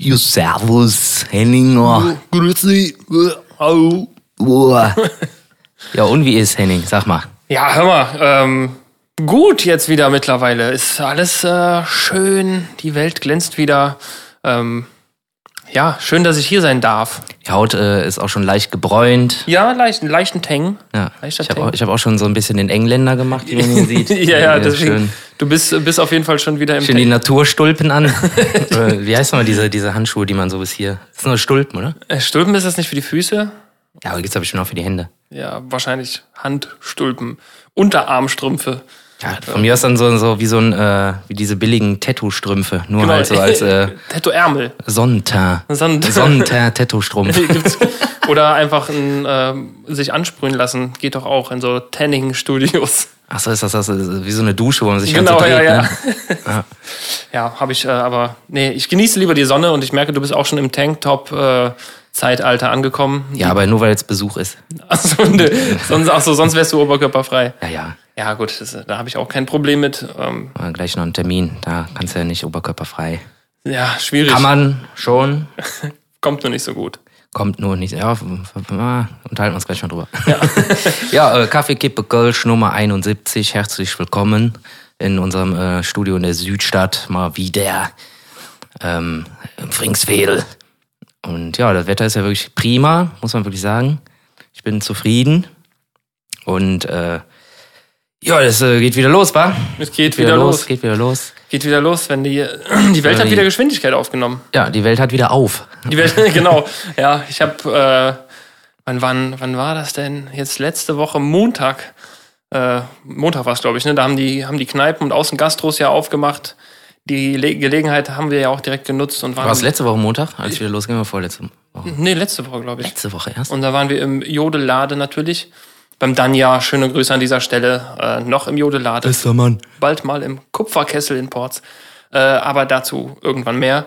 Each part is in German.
You servus, Henninger. Grüß dich. Hallo. Uah. Ja, und wie ist Henning? Sag mal. Ja, hör mal. Ähm, gut jetzt wieder mittlerweile. Ist alles äh, schön. Die Welt glänzt wieder. Ähm, ja, schön, dass ich hier sein darf. Die Haut äh, ist auch schon leicht gebräunt. Ja, leicht, einen leichten Tang. Ja. Leichter Ich habe auch, ich hab auch schon so ein bisschen den Engländer gemacht, wie man hier sieht. ja, ja, deswegen. Schön, Du bist, bist auf jeden Fall schon wieder im schön die. Naturstulpen an. Wie heißt nochmal diese, diese Handschuhe, die man so bis hier. Das sind nur Stulpen, oder? Äh, Stulpen ist das nicht für die Füße? Ja, aber gibt's aber bestimmt auch für die Hände. Ja, wahrscheinlich Handstulpen. Unterarmstrümpfe. Ja, von mir ist dann so, so wie so ein, äh, wie diese billigen Tattoo-Strümpfe. Nur Genau. halt so als äh, Tattoo-Ärmel. Sonnenteint. Sonn- Sonnenteint-Tattoo-Strumpf. Gibt's- Oder einfach ein, ähm, sich ansprühen lassen. Geht doch auch in so Tanning-Studios. Ach so, ist das, das ist wie so eine Dusche, wo man sich Genau, ganz so ja, dreht, ja. Ne? Ja, habe ich, äh, aber nee, ich genieße lieber die Sonne und ich merke, du bist auch schon im Tanktop-Zeitalter angekommen. Ja, aber nur weil jetzt Besuch ist. Achso, nö. sonst, ach so, sonst wärst du oberkörperfrei. Ja, ja. Ja, gut, das, da habe ich auch kein Problem mit. Ähm, gleich noch einen Termin. Da kannst du ja nicht oberkörperfrei. ja, schwierig. Kann man schon. Kommt nur nicht so gut. Kommt nur nicht. Ja, ah, unterhalten wir uns gleich mal drüber. Ja, ja äh, Kaffeekippe Kölsch Nummer 71. Herzlich willkommen in unserem äh, Studio in der Südstadt. Mal wieder ähm, im Fringsvedel. Und ja, das Wetter ist ja wirklich prima, muss man wirklich sagen. Ich bin zufrieden. Und äh, ja, das äh, geht wieder los, wa? Es geht wieder, los. Geht wieder los. Geht wieder los, wenn die, die Welt hat wieder Geschwindigkeit aufgenommen. Ja, die Welt hat wieder auf. Die Welt, genau. Ja, ich habe, äh, wann, wann, wann war das denn? Jetzt letzte Woche Montag. Äh, Montag war es, glaube ich, ne? Da haben die, haben die Kneipen und Außengastros ja aufgemacht. Die Le Gelegenheit haben wir ja auch direkt genutzt und waren. War es letzte Woche Montag, als wir wieder losgingen, oder vorletzte Woche? Nee, letzte Woche, glaube ich. Letzte Woche erst? Und da waren wir im Jodelade natürlich. Beim Danja, schöne Grüße an dieser Stelle. Äh, noch im Jodelade. Bester Mann. Bald mal im Kupferkessel in Ports. Äh, aber dazu irgendwann mehr.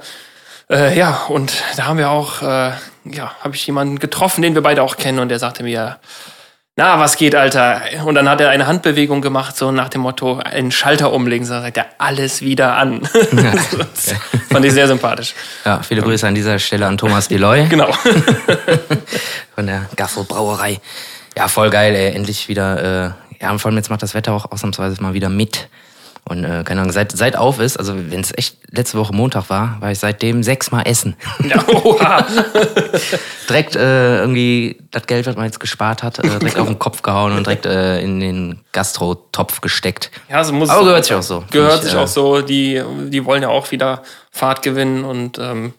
Äh, ja, und da haben wir auch, äh, ja, habe ich jemanden getroffen, den wir beide auch kennen, und der sagte mir, na, was geht, Alter? Und dann hat er eine Handbewegung gemacht, so nach dem Motto, einen Schalter umlegen, so sagt er, alles wieder an. das fand ich sehr sympathisch. Ja, viele Grüße an dieser Stelle an Thomas Deloy Genau. von der Gaffel Brauerei. Ja, voll geil, ey. Endlich wieder, äh, ja, und vor allem jetzt macht das Wetter auch ausnahmsweise mal wieder mit. Und äh, keine Ahnung, seit, seit auf ist, also wenn es echt letzte Woche Montag war, war ich seitdem sechsmal essen. ja, oha. direkt äh, irgendwie das Geld, was man jetzt gespart hat, äh, direkt auf den Kopf gehauen und direkt äh, in den Gastro-Topf gesteckt. Ja, so muss Aber gehört sich auch so. Gehört ich, sich äh, auch so. Die, die wollen ja auch wieder Fahrt gewinnen und ähm,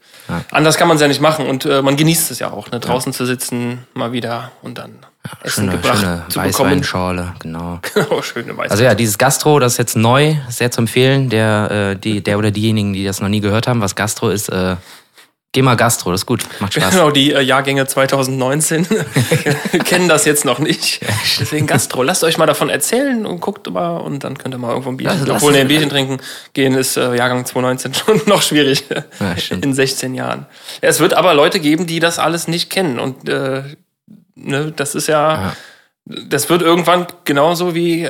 anders kann man es ja nicht machen. Und äh, man genießt es ja auch, ne? draußen zu sitzen, mal wieder und dann Essen Schöne, gebracht schöne zu. Weißweinschorle, genau. Genau, schöne Weißwein. Also ja, dieses Gastro, das ist jetzt neu, sehr zu empfehlen. Der, äh, die, der oder diejenigen, die das noch nie gehört haben, was Gastro ist, äh, geh mal Gastro, das ist gut, macht Spaß. Genau, die äh, Jahrgänge 2019 kennen das jetzt noch nicht. Deswegen Gastro. Lasst euch mal davon erzählen und guckt mal und dann könnt ihr mal irgendwo ein Bierchen. Ja, lasst- Obwohl, ne, ein Bierchen trinken gehen ist äh, Jahrgang 2019 schon noch schwierig. Ja. In 16 Jahren. Ja, es wird aber Leute geben, die das alles nicht kennen. Und äh, ne, das ist ja, das wird irgendwann genauso wie.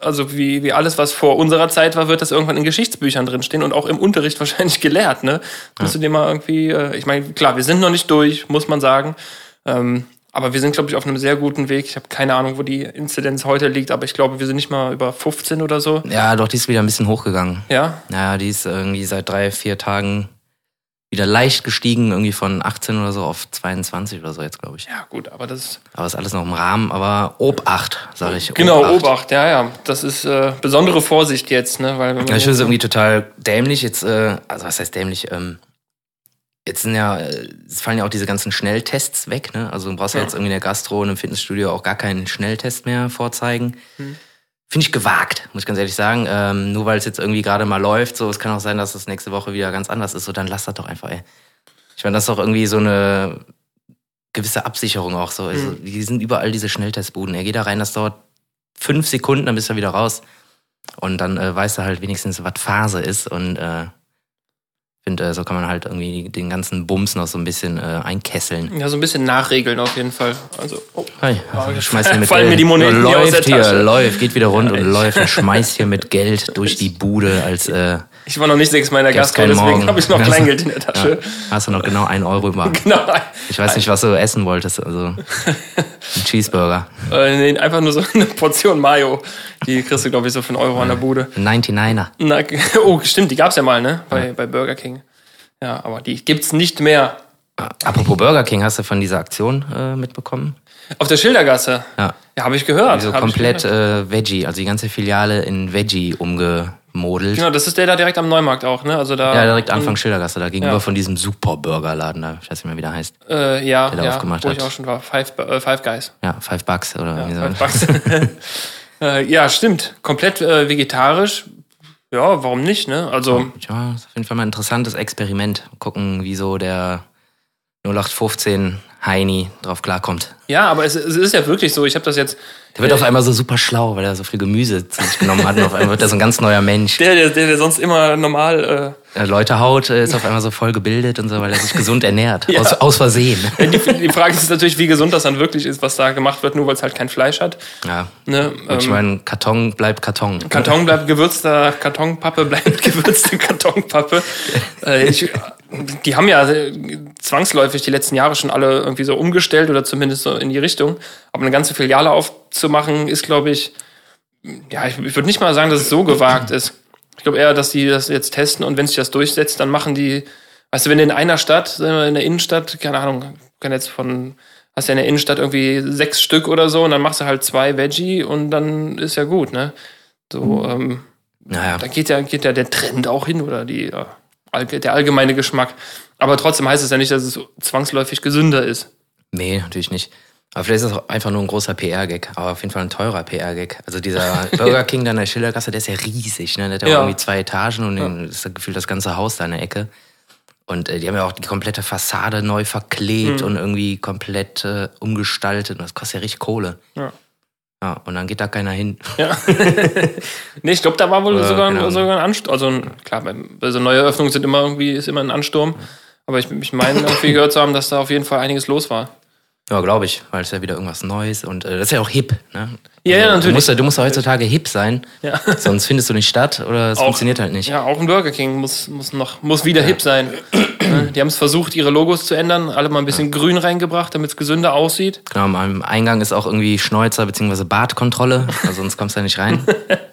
Also wie, wie alles, was vor unserer Zeit war, wird das irgendwann in Geschichtsbüchern drinstehen und auch im Unterricht wahrscheinlich gelehrt. Ne? Musst du dir mal irgendwie, äh, ich meine, klar, wir sind noch nicht durch, muss man sagen. Ähm, aber wir sind, glaube ich, auf einem sehr guten Weg. Ich habe keine Ahnung, wo die Inzidenz heute liegt, aber ich glaube, wir sind nicht mal über 15 oder so. Ja, doch, die ist wieder ein bisschen hochgegangen. Ja, Ja, die ist irgendwie seit drei, vier Tagen wieder leicht gestiegen, irgendwie von 18 oder so auf 22 oder so jetzt, glaube ich. ja, gut, aber das ist. Aber ist alles noch im Rahmen, aber Obacht, sage ich. Genau, Obacht, ja, ja. Das ist äh, besondere Vorsicht jetzt, ne? Weil wenn man Ja, ich finde es irgendwie total dämlich. Jetzt, äh, also was heißt dämlich? Ähm, jetzt sind ja, äh, es fallen ja auch diese ganzen Schnelltests weg, ne? Also du brauchst ja, Ja. jetzt irgendwie in der Gastro und im Fitnessstudio auch gar keinen Schnelltest mehr vorzeigen. Hm. Finde ich gewagt, muss ich ganz ehrlich sagen. Ähm, nur weil es jetzt irgendwie gerade mal läuft, so, es kann auch sein, dass es nächste Woche wieder ganz anders ist. So, dann lass das doch einfach, ey. Ich meine, das ist doch irgendwie so eine gewisse Absicherung auch so. Also, Mhm. Die sind überall diese Schnelltestbuden. Er geht da rein, das dauert fünf Sekunden, dann bist du wieder raus. Und dann äh, weißt du halt wenigstens, was Phase ist. Und äh, finde, äh, so kann man halt irgendwie den ganzen Bums noch so ein bisschen äh, einkesseln. Ja, so ein bisschen nachregeln auf jeden Fall. Also, oh. Hey, Oh, schmeißt hier mit fallen Geld. mir die Moneten läuft hier, läuft, geht wieder rund und läuft und schmeißt hier mit Geld durch die Bude als äh, Ich war noch nicht sechsmal in der Gastro, deswegen habe ich noch Ja. Kleingeld in der Tasche. Ja, hast du noch genau einen Euro über. Genau. Ich weiß nicht, was du essen wolltest. Also ein Cheeseburger. Äh, nee, einfach nur so eine Portion Mayo. Die kriegst du, glaube ich, so für einen Euro an der Bude. Ein 99er. Na, oh, stimmt, die gab's ja mal, ne? Bei, bei Burger King. Ja, aber die gibt's nicht mehr. Apropos Burger King, hast du von dieser Aktion äh, mitbekommen? Auf der Schildergasse. Ja. Ja, habe ich gehört. So hab komplett gehört. äh, Veggie, also die ganze Filiale in Veggie umgemodelt. Genau, das ist der da direkt am Neumarkt auch, ne? Also da. Ja, direkt Anfang Schildergasse, da gegenüber Ja. von diesem Super-Burger-Laden da. Ich weiß nicht mehr, wie der heißt. Äh, ja, da ja aufgemacht wo hat. ich auch schon war. Five, äh, Five Guys. Ja, Five Bucks oder Ja, wie so. Five Bucks. äh, ja, stimmt. Komplett äh, vegetarisch. Ja, warum nicht, ne? Also, Ja, ist auf jeden Fall mal ein interessantes Experiment. Gucken, wie so der 0815 Heini drauf klarkommt. ja, aber es, es ist ja wirklich so. Ich habe das jetzt. Der wird auf einmal so super schlau, weil er so viel Gemüse zu sich genommen hat. Und auf einmal wird er so ein ganz neuer Mensch. Der, der, der, sonst immer normal. Äh, Leute haut, äh, ist auf einmal so voll gebildet und so, weil er sich gesund ernährt. Ja. Aus, aus Versehen. Äh, die, die Frage ist natürlich, wie gesund das dann wirklich ist, was da gemacht wird, nur weil es halt kein Fleisch hat. Ja. Ne? Und ich Ähm, meine, Karton bleibt Karton. Karton bleibt gewürzter Kartonpappe, bleibt gewürzte Kartonpappe. Äh, ich, die haben ja äh, zwangsläufig die letzten Jahre schon alle irgendwie so umgestellt oder zumindest so in die Richtung. Aber eine ganze Filiale aufzumachen, ist, glaube ich, ja, ich, ich würde nicht mal sagen, dass es so gewagt ist. Ich glaube eher, dass die das jetzt testen und wenn sich das durchsetzt, dann machen die, weißt du, wenn du in einer Stadt, in der Innenstadt, keine Ahnung, kann jetzt von, hast ja in der Innenstadt irgendwie sechs Stück oder so und dann machst du halt zwei Veggie und dann ist ja gut, ne? So, ähm, Naja, da geht ja, geht ja der Trend auch hin oder die, ja, der allgemeine Geschmack. Aber trotzdem heißt es ja nicht, dass es zwangsläufig gesünder ist. nee, natürlich nicht. Aber vielleicht ist es auch einfach nur ein großer PR-Gag, aber auf jeden Fall ein teurer PR-Gag. Also dieser Burger King da in der Schildergasse, der ist ja riesig, ne? Der hat ja, Ja. irgendwie zwei Etagen und den, das ist gefühlt das ganze Haus da in der Ecke. Und äh, die haben ja auch die komplette Fassade neu verklebt und irgendwie komplett äh, umgestaltet. Und das kostet ja richtig Kohle. Ja. Ja, und dann geht da keiner hin. Ja. nee, ich glaube, da war wohl Oder, sogar, ein, sogar ein Ansturm. Also ein, klar, bei, bei so neue Eröffnungen sind immer irgendwie, ist immer ein Ansturm. Aber ich, ich meine, irgendwie gehört zu haben, dass da auf jeden Fall einiges los war. Ja, glaube ich, weil es ja wieder irgendwas Neues und äh, das ist ja auch hip, ne? Ja, ja, Du natürlich. musst ja, du musst ja heutzutage hip sein, Ja. sonst findest du nicht statt oder es Auch- funktioniert halt nicht. Ja, auch ein Burger King muss, muss noch, muss wieder hip sein. Ne, Die haben es versucht, ihre Logos zu ändern, alle mal ein bisschen grün reingebracht, damit es gesünder aussieht. Genau, am Eingang ist auch irgendwie Schnäuzer bzw. Bartkontrolle, also sonst kommst du da nicht rein.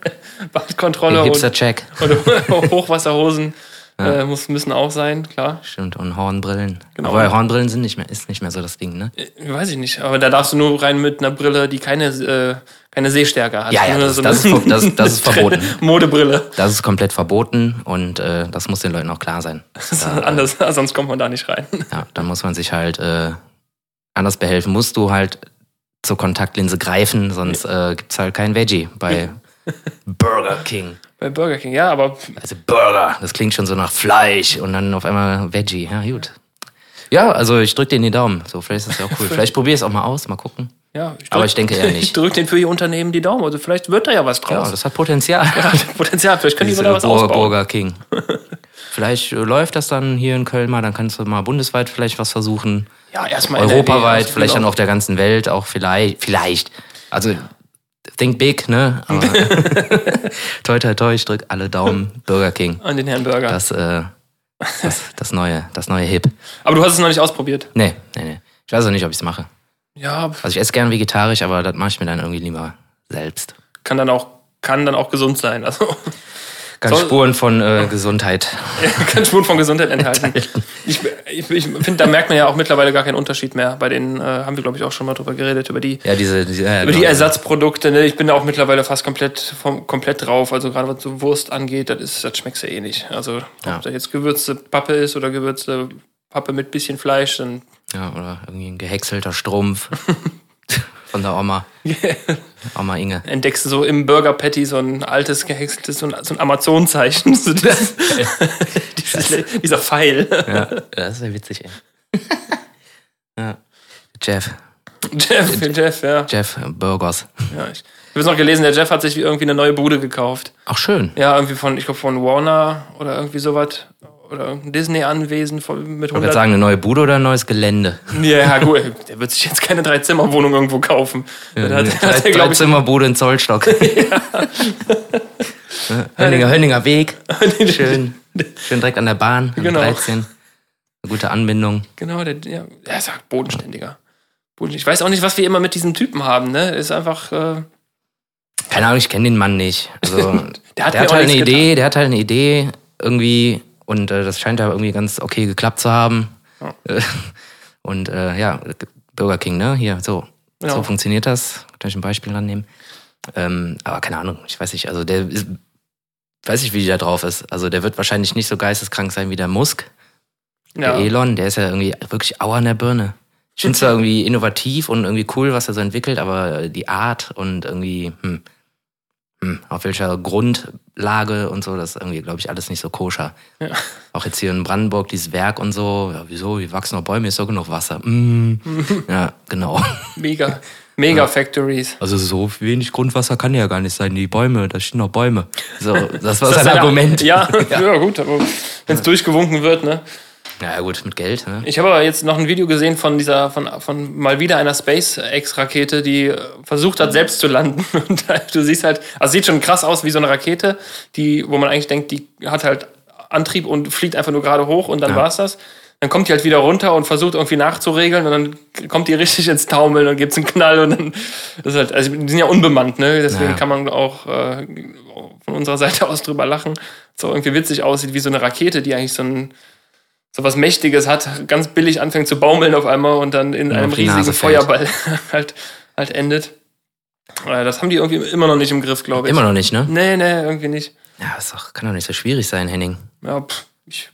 Badkontrolle und, und Hochwasserhosen äh, muss, müssen auch sein, klar. Stimmt, und Hornbrillen. Genau. Aber Hornbrillen sind nicht mehr, ist nicht mehr so das Ding, ne? Äh, Weiß ich nicht, aber da darfst du nur rein mit einer Brille, die keine, äh, keine Sehstärke hat. Ja, ja, das- das ist das- das ist verboten. Modebrille. Das ist komplett verboten und äh, das muss den Leuten auch klar sein. Anders, sonst kommt man da nicht rein. Ja, dann muss man sich halt äh, anders behelfen. Musst du halt zur Kontaktlinse greifen, sonst äh, gibt's halt kein Veggie bei Burger King. Bei Burger King, ja, aber Also Burger, das klingt schon so nach Fleisch und dann auf einmal Veggie. Ja, gut. Ja, also ich drück dir in die Daumen. So, vielleicht ist das ja auch cool. Vielleicht probier es auch mal aus, mal gucken. ja. Ich Aber ich denke eher Ich nicht. drücke den für ihr Unternehmen die Daumen. Also vielleicht wird da ja was Ja, draus. das hat Potenzial. Ja, Potenzial, vielleicht können die Diese da was Bur- ausbauen. Burger King. Vielleicht äh, läuft das dann hier in Köln mal, dann kannst du mal bundesweit vielleicht was versuchen. Ja, erstmal Europaweit, NRW, vielleicht dann genau. auf der ganzen Welt, auch vielleicht, vielleicht. Also think big, ne? Aber toi toi toi, ich drück alle Daumen. Burger King. an den Herrn Burger. Das, äh, das, das neue, das neue Hip. Aber du hast es noch nicht ausprobiert. Nee, nee, nee. Ich weiß auch nicht, ob ich es mache. Ja, Also ich esse gern vegetarisch, aber das mache ich mir dann irgendwie lieber selbst. kann dann auch, kann dann auch gesund sein. Also Kann Soll- Spuren von äh, Gesundheit. kann Spuren von Gesundheit enthalten. Ich, ich, ich finde, da merkt man ja auch mittlerweile gar keinen Unterschied mehr. Bei den, äh, haben wir, glaube ich, auch schon mal drüber geredet, über die, Ja, diese, diese ja, über die genau. Ersatzprodukte. Ne? Ich bin da auch mittlerweile fast komplett, vom, komplett drauf. Also gerade was so Wurst angeht, das, ist, das schmeckt ja eh nicht. Also Ja. ob da jetzt gewürzte Pappe ist oder gewürzte Pappe mit bisschen Fleisch, dann Ja, oder irgendwie ein gehäckselter Strumpf von der Oma. Oma Inge. entdeckst du so im Burger Patty so ein altes gehäckseltes, so ein, so ein Amazon-Zeichen. So dieses, dieses, dieser Pfeil. Ja, das ist ja witzig, ey. ja. Jeff, Jeff, Jeff, ja. Jeff Burgers. ja ich habe jetzt noch gelesen, der Jeff hat sich irgendwie eine neue Bude gekauft. Auch schön. Ja, irgendwie von, ich glaube von Warner oder irgendwie sowas. Oder ein Disney-Anwesen mit 100... Ich würde sagen, eine neue Bude oder ein neues Gelände? Ja, gut, der wird sich jetzt keine Drei-Zimmer-Wohnung irgendwo kaufen. Ja, hat, drei, hat er, Drei-Zimmer-Bude in Zollstock. ja. Hönninger, Hönninger Weg. Schön, schön direkt an der Bahn, genau. 13. Eine gute Anbindung. Genau, der, ja, er sagt bodenständiger. Ich weiß auch nicht, was wir immer mit diesem Typen haben, ne? Ist einfach... Äh keine Ahnung, ich kenne den Mann nicht. Also, der hat, der hat halt eine Idee, getan. der hat halt eine Idee irgendwie und äh, das scheint ja irgendwie ganz okay geklappt zu haben. Ja. Und äh, ja, Burger King, ne? Hier, so. Ja. So funktioniert das. Kann ich ein Beispiel rannehmen. Ähm, aber keine Ahnung, ich weiß nicht, also der ist, weiß ich, wie der drauf ist. Also der wird wahrscheinlich nicht so geisteskrank sein wie der Musk. Ja. Der Elon, der ist ja irgendwie wirklich auer an der Birne. Ich finde es zwar irgendwie innovativ und irgendwie cool, was er so entwickelt, aber die Art und irgendwie, hm, auf welcher Grundlage und so, das ist irgendwie, glaube ich, alles nicht so koscher. Ja. Auch jetzt hier in Brandenburg, dieses Werk und so, ja, wieso, wie wachsen noch Bäume, ist doch genug Wasser. Mm. ja, genau. Mega. Mega ja. Factories. Also so wenig Grundwasser kann ja gar nicht sein. Die Bäume, da stehen noch Bäume. So, das war das sein Argument. Ja, ja, ja. gut, aber wenn es durchgewunken wird, ne? Ja, gut, mit Geld. Ne? Ich habe aber jetzt noch ein Video gesehen von dieser, von, von mal wieder einer SpaceX-Rakete, die versucht hat, selbst zu landen. Und du siehst halt, also sieht schon krass aus wie so eine Rakete, die, wo man eigentlich denkt, die hat halt Antrieb und fliegt einfach nur gerade hoch und dann ja. war's das. Dann kommt die halt wieder runter und versucht irgendwie nachzuregeln und dann kommt die richtig ins Taumeln und gibt's einen Knall und dann das ist halt, also die sind ja unbemannt, ne? Deswegen ja. kann man auch äh, von unserer Seite aus drüber lachen. So irgendwie witzig aussieht wie so eine Rakete, die eigentlich so ein so was Mächtiges hat, ganz billig anfängt zu baumeln auf einmal und dann in ja, einem riesigen Feuerball halt, halt endet. Äh, das haben die irgendwie immer noch nicht im Griff, glaube ich. Immer noch nicht, ne? Nee, nee, irgendwie nicht. Ja, das doch, kann doch nicht so schwierig sein, Henning. Ja, pff, ich.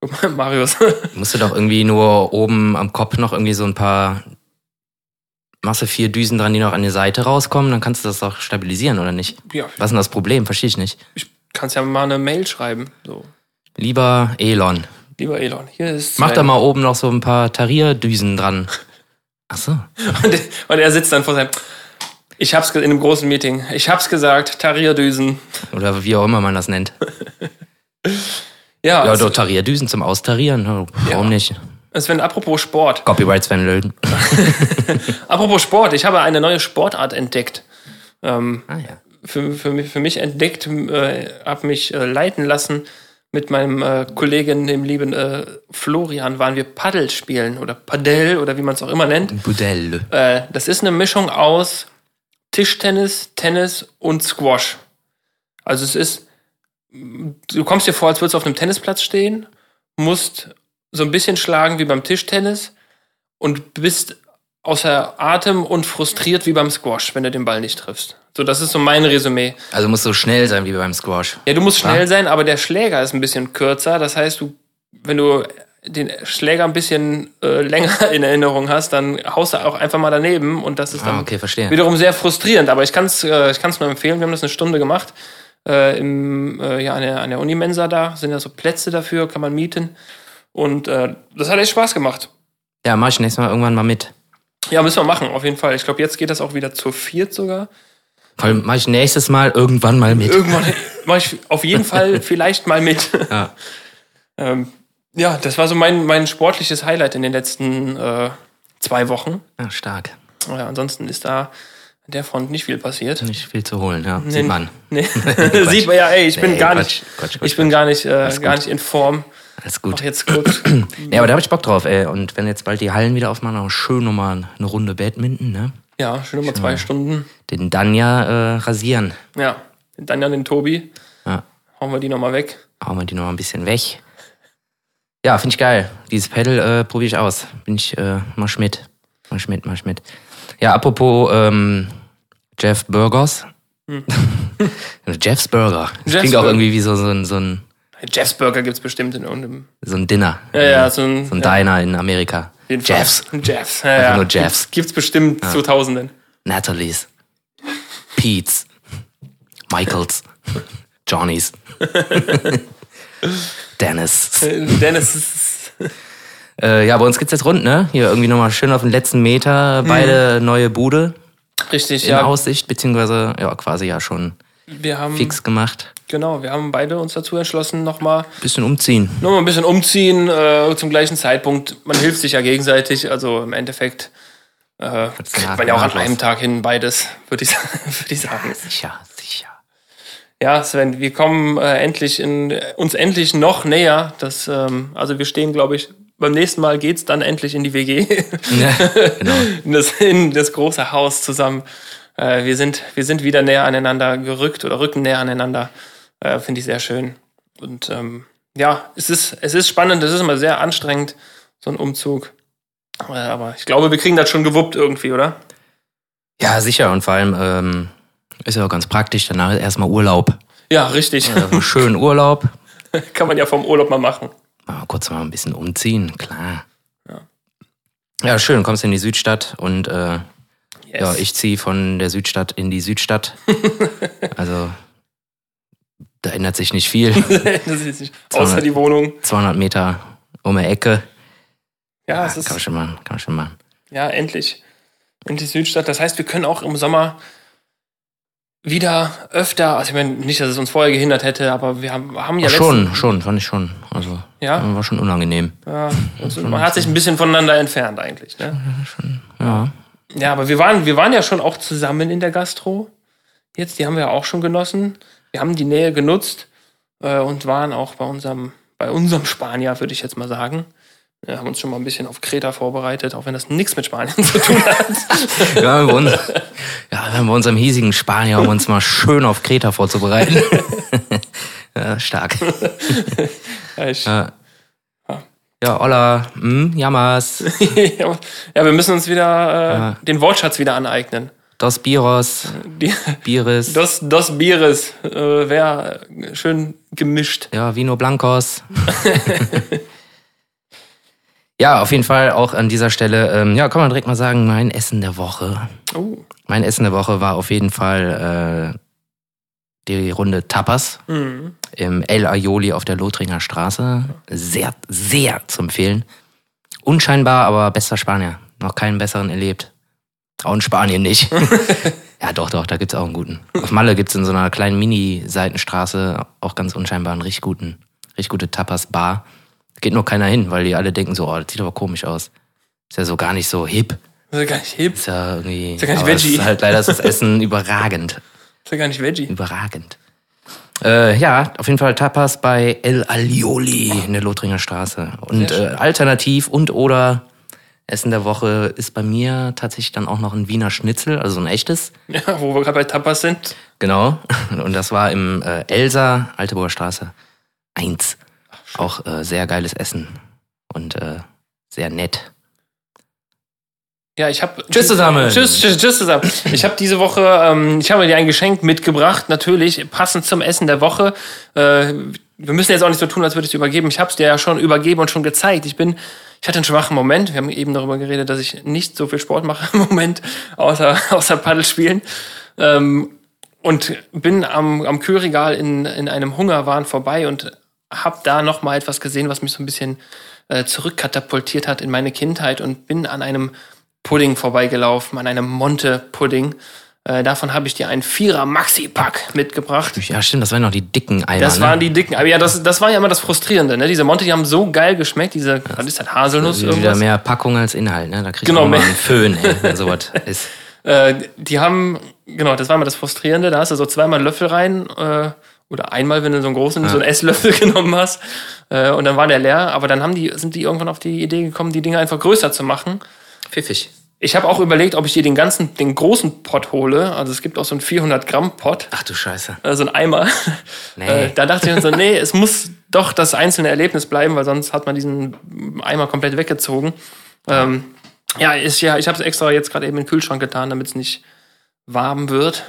Guck mal, Marius. Musst du doch irgendwie nur oben am Kopf noch irgendwie so ein paar Masse vier Düsen dran, die noch an die Seite rauskommen, dann kannst du das doch stabilisieren, oder nicht? Ja. Was ist denn das Problem? Verstehe ich nicht. Ich kannst ja mal eine Mail schreiben. So. Lieber Elon, Lieber Elon, hier ist. Mach da mal oben noch so ein paar Tarierdüsen dran. Ach so. Und, und er sitzt dann vor seinem. Ich hab's in einem großen Meeting. Ich hab's gesagt, Tarierdüsen. Oder wie auch immer man das nennt. ja. Ja, doch Tarierdüsen zum Austarieren. Warum ja. nicht? Sven, apropos Sport. Copyright Sven Lölden. apropos Sport, ich habe eine neue Sportart entdeckt. Ähm, ah, ja. für, für, mich, für mich entdeckt, äh, habe mich äh, leiten lassen mit meinem äh, Kollegen, dem lieben äh, Florian, waren wir Paddel spielen oder Padel oder wie man es auch immer nennt. Padel. Äh, das ist eine Mischung aus Tischtennis, Tennis und Squash. Also es ist, du kommst dir vor, als würdest du auf einem Tennisplatz stehen, musst so ein bisschen schlagen wie beim Tischtennis und bist außer Atem und frustriert wie beim Squash, wenn du den Ball nicht triffst. So, das ist so mein Resümee. Also musst du schnell sein wie beim Squash. Ja, du musst schnell ja? sein, aber der Schläger ist ein bisschen kürzer. Das heißt, du, wenn du den Schläger ein bisschen äh, länger in Erinnerung hast, dann haust du auch einfach mal daneben und das ist dann ah, okay, wiederum sehr frustrierend. Aber ich kann es äh, ich kann's nur empfehlen. Wir haben das eine Stunde gemacht äh, im, äh, ja, an der, an der Unimensa da. Sind ja so Plätze dafür, kann man mieten. Und äh, das hat echt Spaß gemacht. Ja, mach ich nächstes Mal irgendwann mal mit. Ja, müssen wir machen, auf jeden Fall. Ich glaube, jetzt geht das auch wieder zu viert sogar. Weil mache ich nächstes Mal irgendwann mal mit. Irgendwann mache ich auf jeden Fall vielleicht mal mit. Ja. ähm, ja, das war so mein, mein sportliches Highlight in den letzten äh, zwei Wochen. Ja, stark. Ja, ansonsten ist da an der Front nicht viel passiert. Nicht viel zu holen, ja. Sieht man. Nee. Sieht man ja, ey, ich bin nee, gar Quatsch, nicht, Quatsch, Quatsch, ich bin gar nicht, äh, gar nicht in Form. Alles gut. Mach jetzt kurz. ja, aber da habe ich Bock drauf, ey. Und wenn jetzt bald die Hallen wieder aufmachen, auch schön nochmal eine Runde Badminton, ne? Ja, schön nochmal zwei Stunden. Den Danja äh, rasieren. Ja, den Danja, den Tobi. Ja. Hauen wir die nochmal weg. Hauen wir die nochmal ein bisschen weg. Ja, finde ich geil. Dieses Pedal äh, probiere ich aus. Bin ich äh, mal Schmidt. Mal Schmidt, mal Schmidt. Ja, apropos ähm, Jeff Burgers. Hm. Jeff's Burger. Das Jeff's klingt auch irgendwie wie so, so, ein, so ein Jeff's Burger gibt es bestimmt in irgendeinem. So ein Dinner. Ja, ja, so ein, so ein ja. Diner in Amerika. Jeffs. Jeffs. Ja, also ja. nur Jeffs. Gibt es bestimmt ja. 2000 Natalie's. Pete's. Michaels. Johnny's. Dennis. Dennis. äh, ja, bei uns geht's jetzt rund, ne? Hier irgendwie nochmal schön auf den letzten Meter. Beide hm. neue Bude. Richtig, in ja. Aussicht, beziehungsweise ja quasi ja schon wir haben, fix gemacht. Genau, wir haben beide uns dazu entschlossen, nochmal. Bisschen umziehen. Nochmal ein bisschen umziehen äh, zum gleichen Zeitpunkt. Man hilft sich ja gegenseitig, also im Endeffekt äh, kriegt man ja auch an einem Tag hin beides, würde ich, würd ich sagen. Ja, sicher, sicher. Ja, Sven, wir kommen äh, endlich in, uns endlich noch näher. Das, ähm, also wir stehen, glaube ich, beim nächsten Mal geht's dann endlich in die WG. Ja, genau. in, das, in das große Haus zusammen. Äh, wir, sind, wir sind wieder näher aneinander gerückt oder rücken näher aneinander. Äh, Finde ich sehr schön. Und ähm, ja, es ist, es ist spannend, es ist immer sehr anstrengend, so ein Umzug. Äh, aber ich glaube, wir kriegen das schon gewuppt irgendwie, oder? Ja, sicher. Und vor allem ähm, ist ja auch ganz praktisch, danach erstmal Urlaub. Ja, richtig. Ja, schön Urlaub. Kann man ja vom Urlaub mal machen. Mal kurz mal ein bisschen umziehen, klar. Ja, ja schön, kommst in die Südstadt und äh, yes. ja, ich ziehe von der Südstadt in die Südstadt. also ändert sich nicht viel. nicht. Außer 200, die Wohnung. 200 Meter um die Ecke. Ja, ja es ist. Kann man schon machen, kann man schon machen. Ja, endlich. Endlich Südstadt. Das heißt, wir können auch im Sommer wieder öfter, also ich meine, nicht, dass es uns vorher gehindert hätte, aber wir haben, haben ja Ach, Schon, schon, fand ich schon. Also ja? war schon unangenehm. Ja, also man hat sich ein bisschen voneinander entfernt eigentlich, ne? Ja, ja. Ja, aber wir waren, wir waren ja schon auch zusammen in der Gastro. Jetzt, die haben wir auch schon genossen. Wir haben die Nähe genutzt äh, und waren auch bei unserem, bei unserem Spanier, würde ich jetzt mal sagen. Wir haben uns schon mal ein bisschen auf Kreta vorbereitet, auch wenn das nichts mit Spanien zu tun hat. ja, wir, uns, ja, wir haben bei unserem hiesigen Spanier, um uns mal schön auf Kreta vorzubereiten. ja, stark. Ja, ich, ja. ja, hola, hm, Yamas. ja, wir müssen uns wieder äh, ja. den Wortschatz wieder aneignen. Dos Biros. Die, Bieres. Dos, dos Bieres. Äh, Wäre schön gemischt. Ja, Vino Blancos. Ja, auf jeden Fall auch an dieser Stelle, ähm, ja, kann man direkt mal sagen, mein Essen der Woche. Oh. Mein Essen der Woche war auf jeden Fall äh, die Runde Tapas mhm. im El Aioli auf der Lothringer Straße. Sehr, sehr zu empfehlen. Unscheinbar, aber bester Spanier. Noch keinen besseren erlebt. Auch in Spanien nicht. ja, doch, doch, da gibt's auch einen guten. Auf Malle gibt's in so einer kleinen Mini-Seitenstraße auch ganz unscheinbar einen richtig guten, richtig gute Tapas-Bar. Geht nur keiner hin, weil die alle denken so, oh, das sieht aber komisch aus. Ist ja so gar nicht so hip. Ist ja gar nicht hip. Ist ja irgendwie. Ist ja gar nicht Veggie. Ist halt leider ist das Essen überragend. Ist ja gar nicht Veggie. Überragend. Äh, ja, auf jeden Fall Tapas bei El Alioli in der Lothringer Straße. Und äh, alternativ und oder Essen der Woche ist bei mir tatsächlich dann auch noch ein Wiener Schnitzel, also ein echtes. Ja, wo wir gerade bei Tapas sind. Genau. Und das war im äh, Elsa, Alteburger Straße 1. Auch äh, sehr geiles Essen und äh, sehr nett. Ja, ich habe Tschüss zusammen. Tschüss, tschüss, tschüss zusammen. Ich habe diese Woche, ähm, ich habe dir ein Geschenk mitgebracht, natürlich passend zum Essen der Woche. Äh, wir müssen jetzt auch nicht so tun, als würde ich es übergeben. Ich habe es dir ja schon übergeben und schon gezeigt. Ich bin, ich hatte einen schwachen Moment. Wir haben eben darüber geredet, dass ich nicht so viel Sport mache im Moment, außer außer Paddel spielen. Ähm, und bin am, am Kühlregal in, in einem Hungerwahn vorbei und habe da noch mal etwas gesehen, was mich so ein bisschen äh, zurückkatapultiert hat in meine Kindheit und bin an einem Pudding vorbeigelaufen, an einem Monte-Pudding. Äh, davon habe ich dir einen Vierer Maxi-Pack mitgebracht. Ja, stimmt, das waren noch die dicken Eimer. Das waren ne? die dicken Aber Ja, das, das war ja immer das Frustrierende. Ne? Diese Monte, die haben so geil geschmeckt. Diese, was ist das, Haselnuss? Also wieder mehr Packung als Inhalt. Ne? Da kriegst genau, du mal einen Föhn, ey, wenn sowas ist. Äh, die haben, genau, das war immer das Frustrierende. Da hast du so zweimal Löffel rein. Äh, oder einmal, wenn du so einen großen, ja. so einen Esslöffel genommen hast äh, und dann war der leer. Aber dann haben die, sind die irgendwann auf die Idee gekommen, die Dinge einfach größer zu machen. Pfiffig. Ich habe auch überlegt, ob ich dir den ganzen, den großen Pot hole. Also es gibt auch so einen 400 Gramm Pot. Ach du Scheiße. Also ein Eimer. Nee. Äh, da dachte ich mir so, nee, es muss doch das einzelne Erlebnis bleiben, weil sonst hat man diesen Eimer komplett weggezogen. Ähm, ja, ist ja, ich habe es extra jetzt gerade eben in den Kühlschrank getan, damit es nicht warm wird.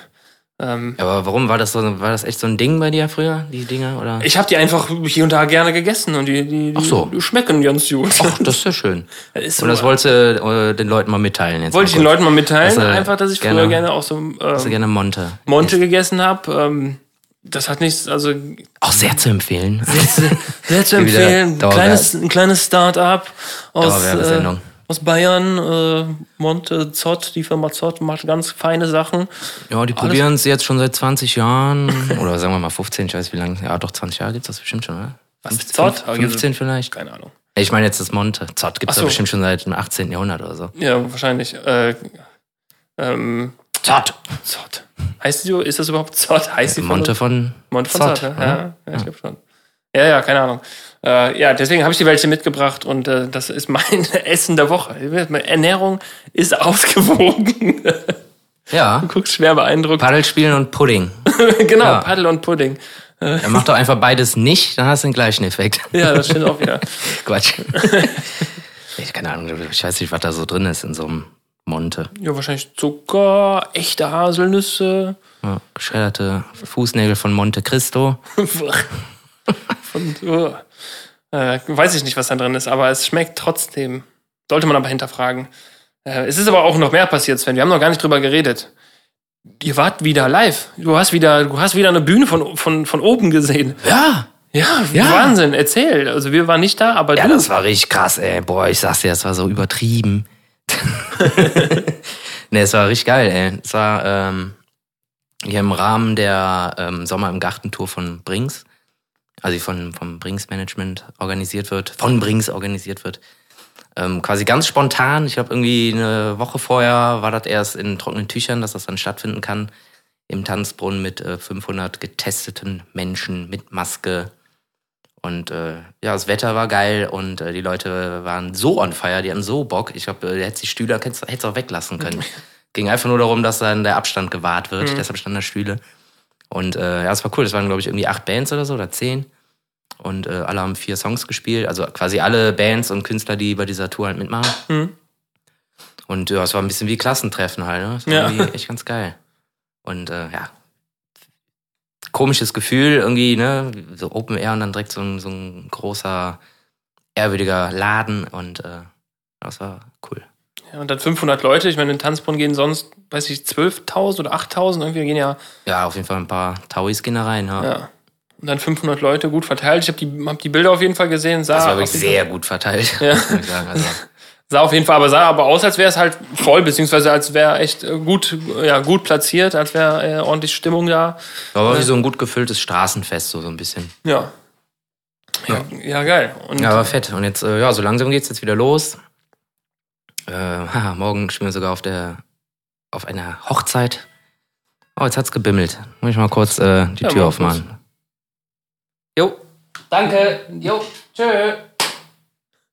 Ähm, Aber warum war das so? War das echt so ein Ding bei dir früher, die Dinger? Oder? Ich habe die einfach hier und da gerne gegessen und die, die, die, so. die schmecken ganz gut. Ach, das ist ja schön. Das ist so, und das wolltest du äh, den Leuten mal mitteilen jetzt. Wollte ich den Leuten mal mitteilen, also, einfach, dass ich gerne, früher gerne auch so ähm, also gerne Monte. Monte gegessen habe. Ähm, das hat nichts, also. Auch sehr zu empfehlen. Sehr, sehr, sehr zu empfehlen. Ein kleines, ein kleines Start-up aus. Dauerwerbesendung. Äh, aus Bayern, äh, Monte Zott, die Firma Zott macht ganz feine Sachen. Ja, die probieren es jetzt schon seit 20 Jahren oder sagen wir mal 15, ich weiß wie lange. Ja, doch 20 Jahre gibt es das bestimmt schon, oder? Was, Zott? 15 vielleicht? Keine Ahnung. Ich meine jetzt das Monte. Zott gibt es so. bestimmt schon seit dem 18. Jahrhundert oder so. Ja, wahrscheinlich. Äh, ähm, Zott. Zott. Heißt die so? Ist das überhaupt Zott? Heißt die Monte von Monte von Zott, Zott ja? ja? ja, ich glaube schon. Ja, ja, keine Ahnung. Äh, ja, deswegen habe ich die welche mitgebracht und äh, das ist mein Essen der Woche. Ernährung ist ausgewogen. Ja. Du guckst schwer beeindruckt. Paddel spielen und Pudding. genau, ja. Paddel und Pudding. Er macht doch einfach beides nicht, dann hast du den gleichen Effekt. Ja, das stimmt auch wieder. Quatsch. Ich keine Ahnung, ich weiß nicht, was da so drin ist in so einem Monte. Ja, wahrscheinlich Zucker, echte Haselnüsse. Ja, geschredderte Fußnägel von Monte Cristo. Von, oh. äh, weiß ich nicht, was da drin ist, aber es schmeckt trotzdem. Sollte man aber hinterfragen. Äh, es ist aber auch noch mehr passiert, Sven. Wir haben noch gar nicht drüber geredet. Ihr wart wieder live. Du hast wieder, du hast wieder eine Bühne von, von, von oben gesehen. Ja. Ja, ja, Wahnsinn, erzähl. Also wir waren nicht da, aber ja, du. das war richtig krass, ey. Boah, ich sag's dir, das war so übertrieben. ne, es war richtig geil, ey. Es war ähm, hier im Rahmen der ähm, Sommer im Gartentour von Brings, also die von, vom Brings Management organisiert wird, von Brings organisiert wird. Ähm, quasi ganz spontan, ich glaube irgendwie eine Woche vorher war das erst in trockenen Tüchern, dass das dann stattfinden kann. Im Tanzbrunnen mit äh, 500 getesteten Menschen mit Maske. Und äh, ja, das Wetter war geil und äh, die Leute waren so on fire, die hatten so Bock. Ich glaube, äh, der hätte die Stühle hätte es auch weglassen können. Ging einfach nur darum, dass dann der Abstand gewahrt wird. Mhm. Deshalb standen da Stühle. Und äh, ja, es war cool. Es waren, glaube ich, irgendwie acht Bands oder so oder zehn. Und äh, alle haben vier Songs gespielt. Also quasi alle Bands und Künstler, die bei dieser Tour halt mitmachen. Mhm. Und ja, es war ein bisschen wie Klassentreffen halt. Ne? Das war ja. irgendwie echt ganz geil. Und äh, ja, komisches Gefühl, irgendwie, ne? So Open Air und dann direkt so ein, so ein großer, ehrwürdiger Laden und äh, das war cool. Und dann 500 Leute. Ich meine, in Tanzbrunnen gehen sonst, weiß ich, 12.000 oder 8.000. Irgendwie gehen ja. Ja, auf jeden Fall ein paar Tauis gehen da rein. Ja. ja und dann 500 Leute gut verteilt. Ich habe die, hab die Bilder auf jeden Fall gesehen. Sah das war wirklich sehr gut verteilt, ja. Also. Sah auf jeden Fall, aber sah aber aus, als wäre es halt voll, beziehungsweise als wäre echt gut, ja, gut platziert, als wäre äh, ordentlich Stimmung da. Aber wie so ein gut gefülltes Straßenfest, so, so ein bisschen. Ja. Ja, ja geil. Und ja, aber fett. Und jetzt, äh, ja, so langsam geht's jetzt wieder los. Äh, haha, morgen spielen wir sogar auf der auf einer Hochzeit. Oh, jetzt hat's gebimmelt. Muss ich mal kurz äh, die ja, Tür aufmachen. Jo. Danke. Jo. Tschö.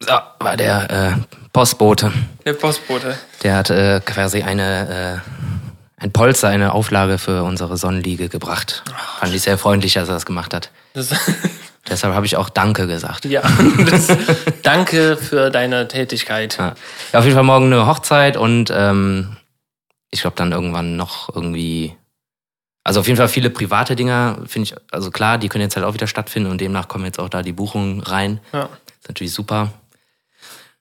So, war der äh, Postbote. Der Postbote. Der hat äh, quasi eine, äh, ein Polster, eine Auflage für unsere Sonnenliege gebracht. Fand ich sehr freundlich, als er das gemacht hat. Das Deshalb habe ich auch Danke gesagt. Ja, das, danke für deine Tätigkeit. Ja. ja. auf jeden Fall morgen eine Hochzeit und ähm, ich glaube dann irgendwann noch irgendwie also auf jeden Fall viele private Dinger, finde ich, also klar, die können jetzt halt auch wieder stattfinden und demnach kommen jetzt auch da die Buchungen rein. Ja. Ist natürlich super.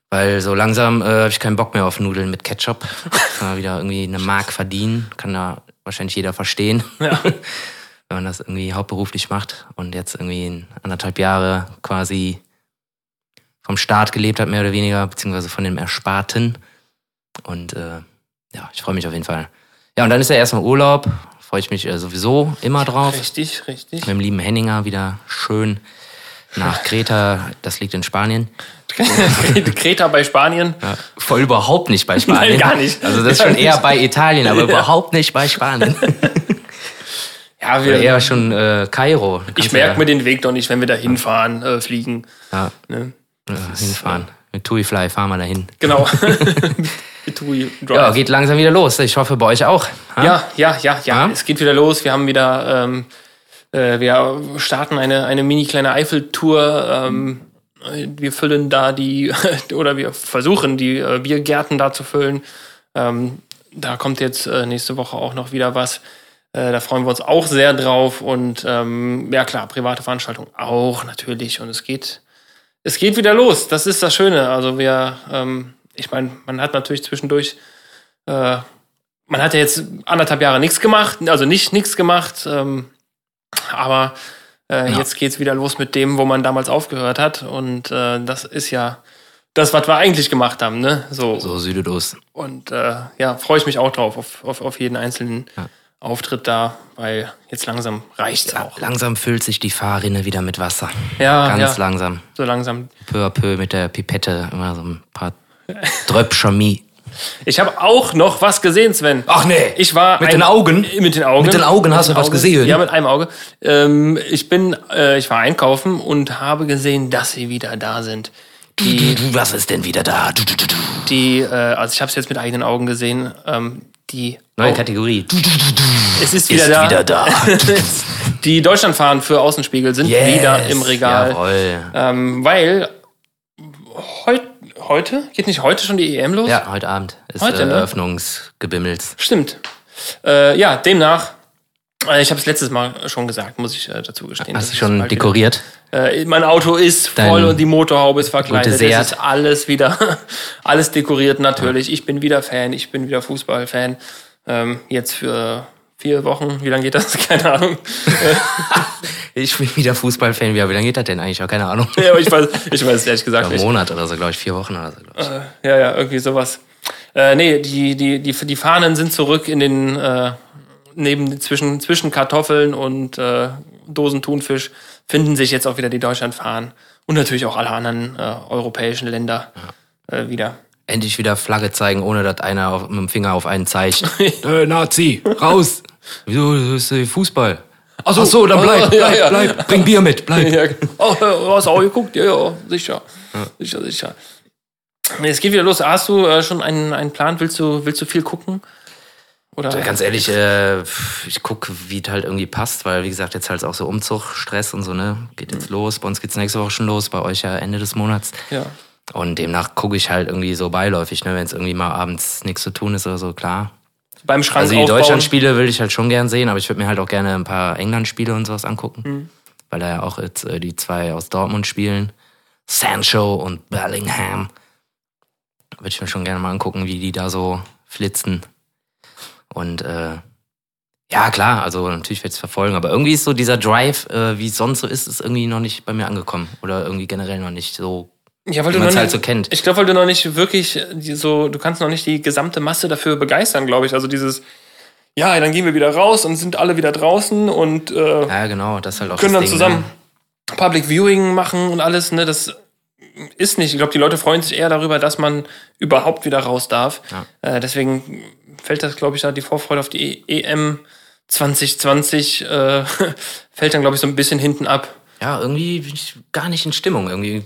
Weil so langsam äh, habe ich keinen Bock mehr auf Nudeln mit Ketchup. Kann man wieder irgendwie eine Mark verdienen. Kann da wahrscheinlich jeder verstehen. Ja. Wenn man das irgendwie hauptberuflich macht und jetzt irgendwie in anderthalb Jahre quasi vom Staat gelebt hat, mehr oder weniger, beziehungsweise von dem Ersparten. Und äh, ja, ich freue mich auf jeden Fall. Ja, und dann ist ja erstmal Urlaub freue ich mich äh, sowieso immer drauf. Richtig, richtig. Mit dem lieben Henninger wieder schön nach Kreta, das liegt in Spanien. Kreta bei Spanien? Ja, voll überhaupt nicht bei Spanien. Nein, gar nicht. Also das ist schon eher bei Italien, aber ja. überhaupt nicht bei Spanien. Ja, wir, Oder eher schon äh, Kairo. Ich merke mir den Weg doch nicht, wenn wir da hinfahren, äh, fliegen. Ja. Ne? ja hinfahren. Mit TuiFly fahren wir dahin. Genau. ja, geht langsam wieder los. Ich hoffe bei euch auch. Ha? Ja, ja, ja, ja. Ha? Es geht wieder los. Wir haben wieder, ähm, äh, wir starten eine, eine mini kleine Eiffeltour. Ähm, wir füllen da die, oder wir versuchen die äh, Biergärten da zu füllen. Ähm, da kommt jetzt äh, nächste Woche auch noch wieder was. Äh, da freuen wir uns auch sehr drauf. Und ähm, ja klar, private Veranstaltungen auch natürlich. Und es geht, es geht wieder los. Das ist das Schöne. Also wir ähm, ich meine, man hat natürlich zwischendurch, äh, man hat ja jetzt anderthalb Jahre nichts gemacht, also nicht nichts gemacht, ähm, aber äh, ja. jetzt geht's wieder los mit dem, wo man damals aufgehört hat. Und äh, das ist ja das, was wir eigentlich gemacht haben, ne? So, So sieht es aus. Und äh, ja, freue ich mich auch drauf, auf, auf, auf jeden einzelnen Auftritt da, weil jetzt langsam reicht's auch. Langsam füllt sich die Fahrrinne wieder mit Wasser. Ja, Ganz ja. langsam. So langsam. Peu à peu mit der Pipette immer so ein paar Dröpscher Mie. Ich habe auch noch was gesehen, Sven. Ach nee. Ich war Mit ein- den Augen? Mit den Augen. Mit den Augen hast du was gesehen? Ja, mit einem Auge. Ähm, ich bin, äh, ich war einkaufen und habe gesehen, dass sie wieder da sind. Die, Was ist denn wieder da? Du, du, du, du. die, äh, also ich habe es jetzt mit eigenen Augen gesehen. Ähm, die Neue oh, Kategorie. es ist wieder Ist da. wieder da. die Deutschlandfahren für Außenspiegel sind wieder im Regal. Ähm, weil heut, heute geht nicht heute schon die EM los? Ja, heute Abend ist Heute, äh, ne? Eröffnungsgebimmels. Stimmt. Äh, ja, demnach. Äh, Ich habe es letztes Mal schon gesagt, muss ich äh, dazu gestehen. Hast du schon dekoriert? Wieder, äh, mein Auto ist Dein voll und die Motorhaube ist verkleidet. Es ist alles wieder, alles dekoriert natürlich. Ich bin wieder Fan, ich bin wieder Fußballfan. Ähm, jetzt für vier Wochen, wie lange geht das? Keine Ahnung. Ich bin wieder Fußballfan. Wie lange geht das denn eigentlich? Ich habe keine Ahnung. ja, aber ich weiß, ich weiß es ehrlich gesagt Ein nicht. Monat oder so, glaube ich. Vier Wochen oder so, ich. Ja, ja, irgendwie sowas. Äh, nee, die, die, die, die Fahnen sind zurück in den, äh, neben, zwischen, zwischen Kartoffeln und äh, Dosen Thunfisch finden sich jetzt auch wieder die Deutschlandfahnen und natürlich auch alle anderen äh, europäischen Länder äh, wieder. Endlich wieder Flagge zeigen, ohne dass einer auf, mit dem Finger auf einen zeigt. äh, Nazi, raus! Wieso, das ist äh, Fußball. Ach so, so dann bleib, ja, bleib, ja. bleib. Bring Bier mit, bleib. Ja, oh, du hast auch geguckt? Ja, ja, sicher. Sicher, sicher. Nee, es geht wieder los. Hast du äh, schon einen, einen Plan? Willst du, willst du viel gucken? Oder? Ganz ehrlich, äh, ich gucke, wie es halt irgendwie passt, weil wie gesagt, jetzt halt auch so Umzug, Stress und so, ne? Geht jetzt los. Bei uns geht's nächste Woche schon los, bei euch ja Ende des Monats. Ja. Und demnach gucke ich halt irgendwie so beiläufig, ne? Wenn es irgendwie mal abends nichts zu tun ist oder so, klar. Beim Schrank Also die aufbauen. Deutschlandspiele will ich halt schon gern sehen, aber ich würde mir halt auch gerne ein paar England-Spiele und sowas angucken. Mhm. Weil da ja auch jetzt äh, die zwei aus Dortmund spielen. Sancho und Bellingham. Würde ich mir schon gerne mal angucken, wie die da so flitzen. Und äh, ja, klar, also natürlich werde ich es verfolgen, aber irgendwie ist so dieser Drive, äh, wie es sonst so ist, ist irgendwie noch nicht bei mir angekommen. Oder irgendwie generell noch nicht so, Ja, weil du noch halt nicht, so kennt. Ich glaube, weil du noch nicht wirklich die, so, du kannst noch nicht die gesamte Masse dafür begeistern, glaube ich. Also dieses, ja, dann gehen wir wieder raus und sind alle wieder draußen und äh, Ja, genau, das halt auch können dann Ding, zusammen Ne? Public Viewing machen und alles. Ne, das ist nicht. Ich glaube, die Leute freuen sich eher darüber, dass man überhaupt wieder raus darf. Ja. Äh, deswegen fällt das, glaube ich, da die Vorfreude auf die E- EM 2020 äh, fällt dann, glaube ich, so ein bisschen hinten ab. ja, irgendwie bin ich gar nicht in Stimmung. Irgendwie,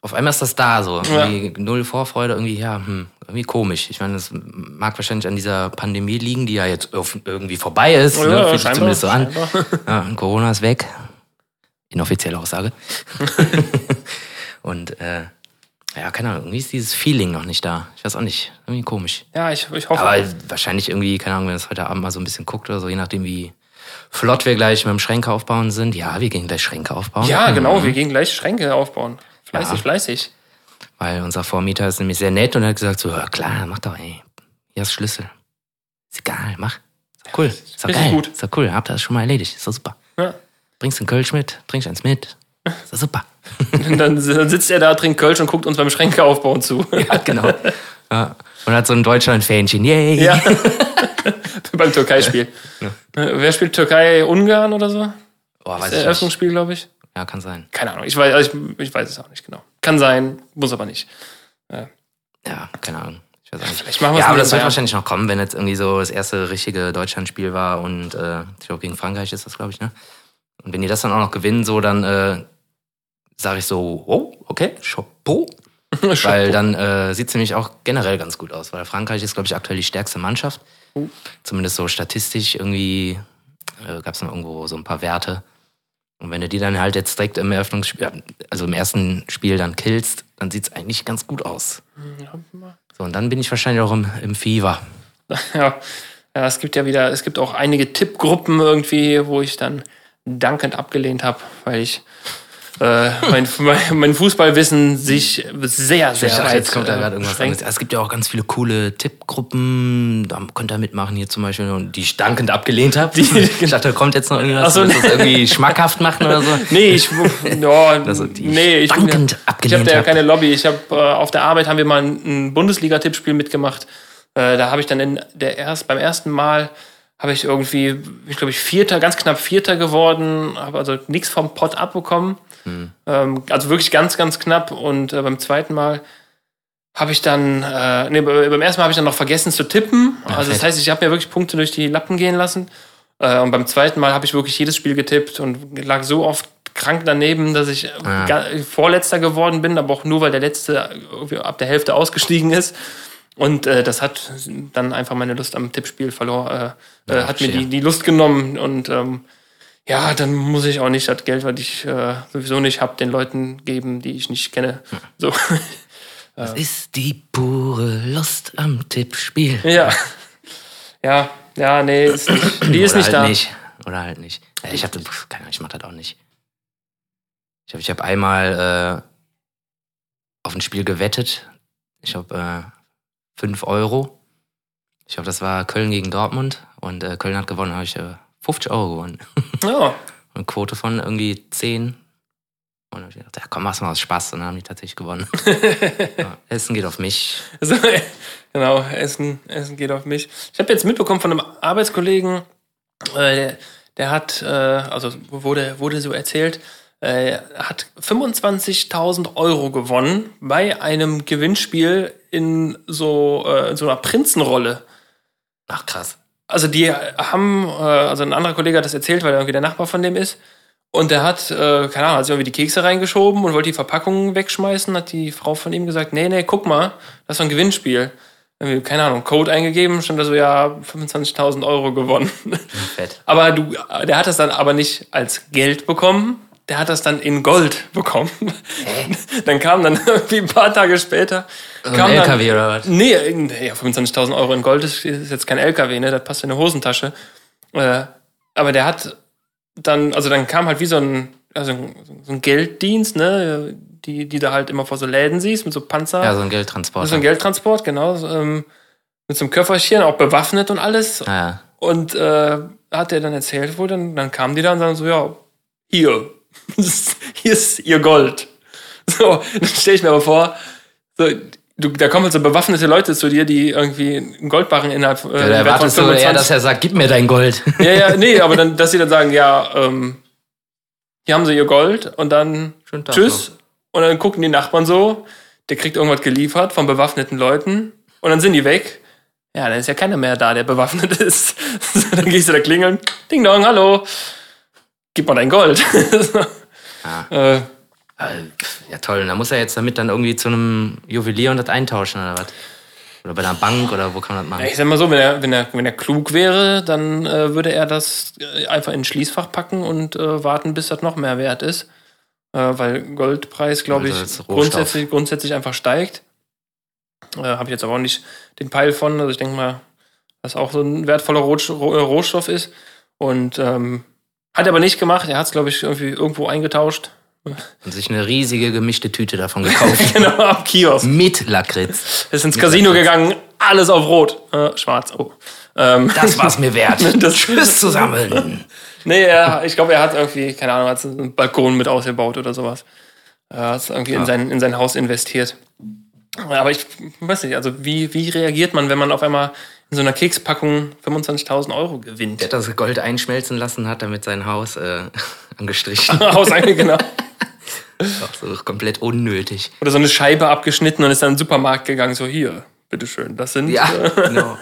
auf einmal ist das da so. Ja. Null Vorfreude, irgendwie, ja, hm, irgendwie komisch. Ich meine, das mag wahrscheinlich an dieser Pandemie liegen, die ja jetzt irgendwie vorbei ist. Ja, ne? Fühlt sich scheinbar, zumindest so an. Ja, Corona ist weg. Inoffizielle Aussage. und äh, ja, keine Ahnung, irgendwie ist dieses Feeling noch nicht da. Ich weiß auch nicht. Irgendwie komisch. Ja, ich, ich hoffe. Aber wahrscheinlich irgendwie, keine Ahnung, wenn es heute Abend mal so ein bisschen guckt oder so, je nachdem, wie flott wir gleich mit dem Schränke aufbauen sind. Ja, wir gehen gleich Schränke aufbauen. ja, Mhm. genau, wir gehen gleich Schränke aufbauen. Fleißig, Ja. fleißig. Weil unser Vormieter ist nämlich sehr nett und hat gesagt so, ja klar, mach doch, ey. Hier ist Schlüssel. Ist egal, mach. Ist cool. Ist doch Richtig geil. gut. Ist doch cool. Habt ihr das schon mal erledigt. Ist doch super. Ja. Bringst du einen Kölsch mit? Trinkst eins mit? Ist doch super. Dann, dann sitzt er da, trinkt Kölsch und guckt uns beim Schränke aufbauen zu. ja, genau. Ja. Und hat so ein Deutschland-Fähnchen. Yay. Ja. beim Türkei-Spiel. Äh, Wer spielt Türkei-Ungarn oder so? Oh, weiß Das nicht. Eröffnungsspiel, glaube ich. Ja, kann sein. Keine Ahnung. Ich weiß, also ich, ich weiß es auch nicht genau. Kann sein, muss aber nicht. Ja, keine Ahnung. Ich weiß auch nicht. Ja, es aber das wird wahrscheinlich noch kommen, wenn jetzt irgendwie so das erste richtige Deutschlandspiel war und äh, ich glaube gegen Frankreich ist das, glaube ich, ne? Und wenn die das dann auch noch gewinnen, so dann äh, sage ich so, oh, okay, Chapeau. Weil dann äh, sieht es nämlich auch generell ganz gut aus, weil Frankreich ist, glaube ich, aktuell die stärkste Mannschaft. Oh. Zumindest so statistisch irgendwie äh, gab es noch irgendwo so ein paar Werte. Und wenn du die dann halt jetzt direkt im Eröffnungsspiel, also im ersten Spiel dann killst, dann sieht es eigentlich ganz gut aus. So, und dann bin ich wahrscheinlich auch im, im Fever. Ja. ja, es gibt ja wieder, es gibt auch einige Tippgruppen irgendwie, wo ich dann dankend abgelehnt habe, weil ich äh, mein, mein Fußballwissen sich sehr, sehr ich weit jetzt kommt da äh, gerade irgendwas anderes. Es gibt ja auch ganz viele coole Tippgruppen. Da könnt ihr mitmachen hier zum Beispiel, die ich dankend abgelehnt habe. Ich dachte, da kommt jetzt noch irgendwas, Ach so, du das irgendwie schmackhaft machen oder so. Nee, ich, ja, Also die nee, ich, bin dankend ich abgelehnt habe da ja hab. keine Lobby. Ich habe äh, auf der Arbeit haben wir mal ein, ein Bundesliga-Tippspiel mitgemacht. Äh, da habe ich dann in der erst, beim ersten Mal habe ich irgendwie, ich glaube ich Vierter, ganz knapp Vierter geworden, habe also nichts vom Pott abbekommen. Ähm, also wirklich ganz, ganz knapp. Und äh, beim zweiten Mal habe ich dann, äh, nee, be- beim ersten Mal habe ich dann noch vergessen zu tippen. also das heißt, ich habe mir wirklich Punkte durch die Lappen gehen lassen. Äh, und beim zweiten Mal habe ich wirklich jedes Spiel getippt und lag so oft krank daneben, dass ich Ah. ga- Vorletzter geworden bin, aber auch nur, weil der Letzte irgendwie ab der Hälfte ausgestiegen ist. Und äh, das hat dann einfach meine Lust am Tippspiel verloren, äh, äh, Ja, hat mir die, die Lust genommen. Und ähm, ja, dann muss ich auch nicht das Geld, was ich äh, sowieso nicht habe, den Leuten geben, die ich nicht kenne. So. Das ist die pure Lust am Tippspiel. Ja. Ja, ja, nee, ist nicht, die ist Oder nicht halt da. nicht. Oder halt nicht. Äh, Ich habe, keine Ahnung, ich mach das auch nicht. Ich habe ich hab einmal äh, auf ein Spiel gewettet. Ich habe äh, 5 Euro. Ich glaube, das war Köln gegen Dortmund. Und äh, Köln hat gewonnen, habe ich äh, 50 Euro gewonnen. Ja. Eine Quote von irgendwie 10. Und dann hab ich gedacht, ja komm, mach's mal aus Spaß. Und dann haben die tatsächlich gewonnen. ja, Essen geht auf mich. Also, genau, Essen, Essen geht auf mich. Ich habe jetzt mitbekommen von einem Arbeitskollegen, äh, der, der hat, äh, also wurde, wurde so erzählt, äh, hat 25.000 Euro gewonnen bei einem Gewinnspiel in so, äh, in so einer Prinzenrolle. Ach krass. Also die haben, äh, also ein anderer Kollege hat das erzählt, weil er irgendwie der Nachbar von dem ist. Und der hat, äh, keine Ahnung, hat sich irgendwie die Kekse reingeschoben und wollte die Verpackung wegschmeißen. Hat die Frau von ihm gesagt, nee, nee, guck mal, das ist so ein Gewinnspiel. Irgendwie, keine Ahnung, Code eingegeben, stand da so, ja, 25.000 Euro gewonnen. Fett. Aber du, der hat das dann aber nicht als Geld bekommen, der hat das dann in Gold bekommen. Dann kam dann irgendwie ein paar Tage später. ein kam LKW oder was? Nee, ja, 25.000 Euro in Gold ist, ist jetzt kein LKW, ne? Das passt in eine Hosentasche. Äh, aber der hat dann, also dann kam halt wie so ein, also so ein Gelddienst, ne? Die, die da halt immer vor so Läden siehst, mit so Panzer. Ja, so ein Geldtransport. so ein Geldtransport, genau. Ähm, mit so einem Köfferchen, auch bewaffnet und alles. Ja. Und äh, hat er dann erzählt, wo dann, dann kamen die da und sagen so, ja, hier, hier ist ihr Gold. So, dann stelle ich mir aber vor, so, du, da kommen so bewaffnete Leute zu dir, die irgendwie einen Goldbarren innerhalb äh, Ja, da erwartest du eher, dass er sagt, gib mir dein Gold. ja, ja, nee, aber dann, dass sie dann sagen, ja, ähm, hier haben sie ihr Gold und dann Schönen Tag tschüss. Und dann gucken die Nachbarn so, der kriegt irgendwas geliefert von bewaffneten Leuten und dann sind die weg. Ja, dann ist ja keiner mehr da, der bewaffnet ist. dann gehst du da klingeln. Ding dong, hallo. Gib mal dein Gold. Ja. äh, Äh, Ja, toll. Und da muss er jetzt damit dann irgendwie zu einem Juwelier und das eintauschen oder was? Oder bei einer Bank oder wo kann man das machen? ich sag mal so, wenn er, wenn er, wenn er klug wäre, dann äh, würde er das äh, einfach in ein Schließfach packen und äh, warten, bis das noch mehr wert ist. Äh, weil Goldpreis, glaube Also ich, grundsätzlich, grundsätzlich einfach steigt. Äh, Habe ich jetzt aber auch nicht den Peil von. Also ich denke mal, dass auch so ein wertvoller Rohst- Roh- Rohstoff ist. Und ähm, hat er aber nicht gemacht. Er hat es, glaube ich, irgendwie irgendwo eingetauscht. Und sich eine riesige gemischte Tüte davon gekauft. genau, am Kiosk. Mit Lakritz. Ist ins Casino gegangen, alles auf Rot. Äh, schwarz, oh. Ähm, Das war's mir wert. Das- Tschüss zusammen. Nee, er, ich glaube, er hat irgendwie, keine Ahnung, hat einen Balkon mit ausgebaut oder sowas. Er hat es irgendwie in, sein, in sein Haus investiert. Aber ich weiß nicht, also wie, wie reagiert man, wenn man auf einmal in so einer Kekspackung 25.000 Euro gewinnt? Der hat das Gold einschmelzen lassen, hat damit sein Haus äh, angestrichen. Haus genau. Auch so komplett unnötig. Oder so eine Scheibe abgeschnitten und ist dann in den Supermarkt gegangen, so hier, bitteschön, das sind Ja, äh, genau.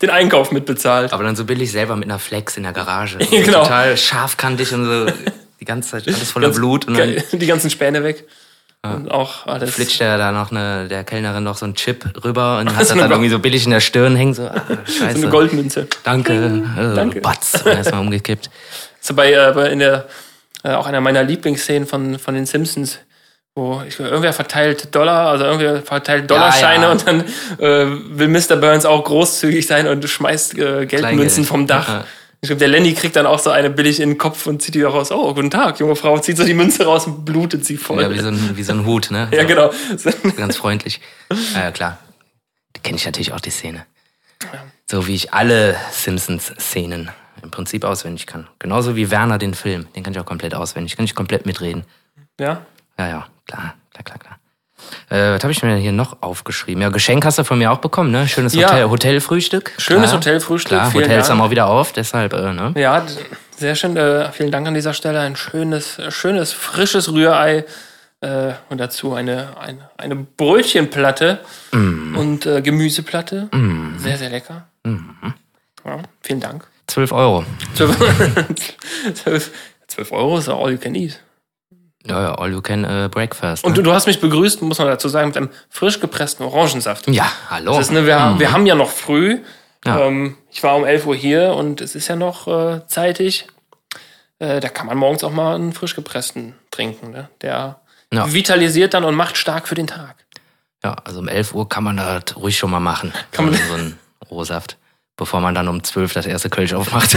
den Einkauf mitbezahlt. Aber dann so billig selber mit einer Flex in der Garage. Genau. Total scharfkantig und so die ganze Zeit alles voller Ganz Blut. Und dann die ganzen Späne weg. Und auch alles. flitscht der da noch eine, der Kellnerin noch so einen Chip rüber und hat das so dann irgendwie so billig in der Stirn hängen. So, ah, so scheiße. eine Goldmünze. Danke. Äh, Danke. Batz. Erstmal umgekippt. So bei, äh, bei in der, äh, auch einer meiner Lieblingsszenen von, von den Simpsons, wo ich, irgendwer verteilt Dollar, also irgendwer verteilt Dollarscheine ja. und dann äh, will Mr. Burns auch großzügig sein und schmeißt äh, Geldmünzen Kleingeld. vom Dach. Ich glaube, der Lenny kriegt dann auch so eine billig in den Kopf und zieht die raus. Oh, guten Tag, junge Frau. Zieht so die Münze raus und blutet sie voll. Ja, wie so ein, wie so ein Hut, ne? ja, genau. Ganz freundlich. Ja, ja klar. Die kenne ich natürlich auch, die Szene. So wie ich alle Simpsons-Szenen im Prinzip auswendig kann. Genauso wie Werner den Film. Den kann ich auch komplett auswendig. Kann ich komplett mitreden. Ja? Ja, ja, klar, klar, klar, klar. Äh, was habe ich mir hier noch aufgeschrieben? Ja, Geschenk hast du von mir auch bekommen, ne? Schönes Ja. Hotel, Hotelfrühstück. Schönes Klar. Hotelfrühstück, Klar, vielen Hotels Dank. haben auch wieder auf, deshalb, äh, ne? Ja, sehr schön. Äh, vielen Dank an dieser Stelle. Ein schönes, äh, schönes, frisches Rührei. Äh, und dazu eine, eine, eine Brötchenplatte Mm. und äh, Gemüseplatte. Sehr, sehr lecker. Ja, vielen Dank. 12 Euro. 12, 12, 12 Euro ist all you can eat. Ja, ja, all you can äh, breakfast. Und ne? du, du hast mich begrüßt, muss man dazu sagen, mit einem frisch gepressten Orangensaft. Ja, hallo. Das ist, ne, wir, wir haben ja noch früh. Mhm. Ja. Ähm, ich war um 11 Uhr hier und es ist ja noch äh, zeitig. Äh, da kann man morgens auch mal einen frisch gepressten trinken. Ne? Der Ja. vitalisiert dann und macht stark für den Tag. Ja, also um 11 Uhr kann man das ruhig schon mal machen. Kann man- so, so einen Rohsaft. Bevor man dann um 12 das erste Kölsch aufmacht.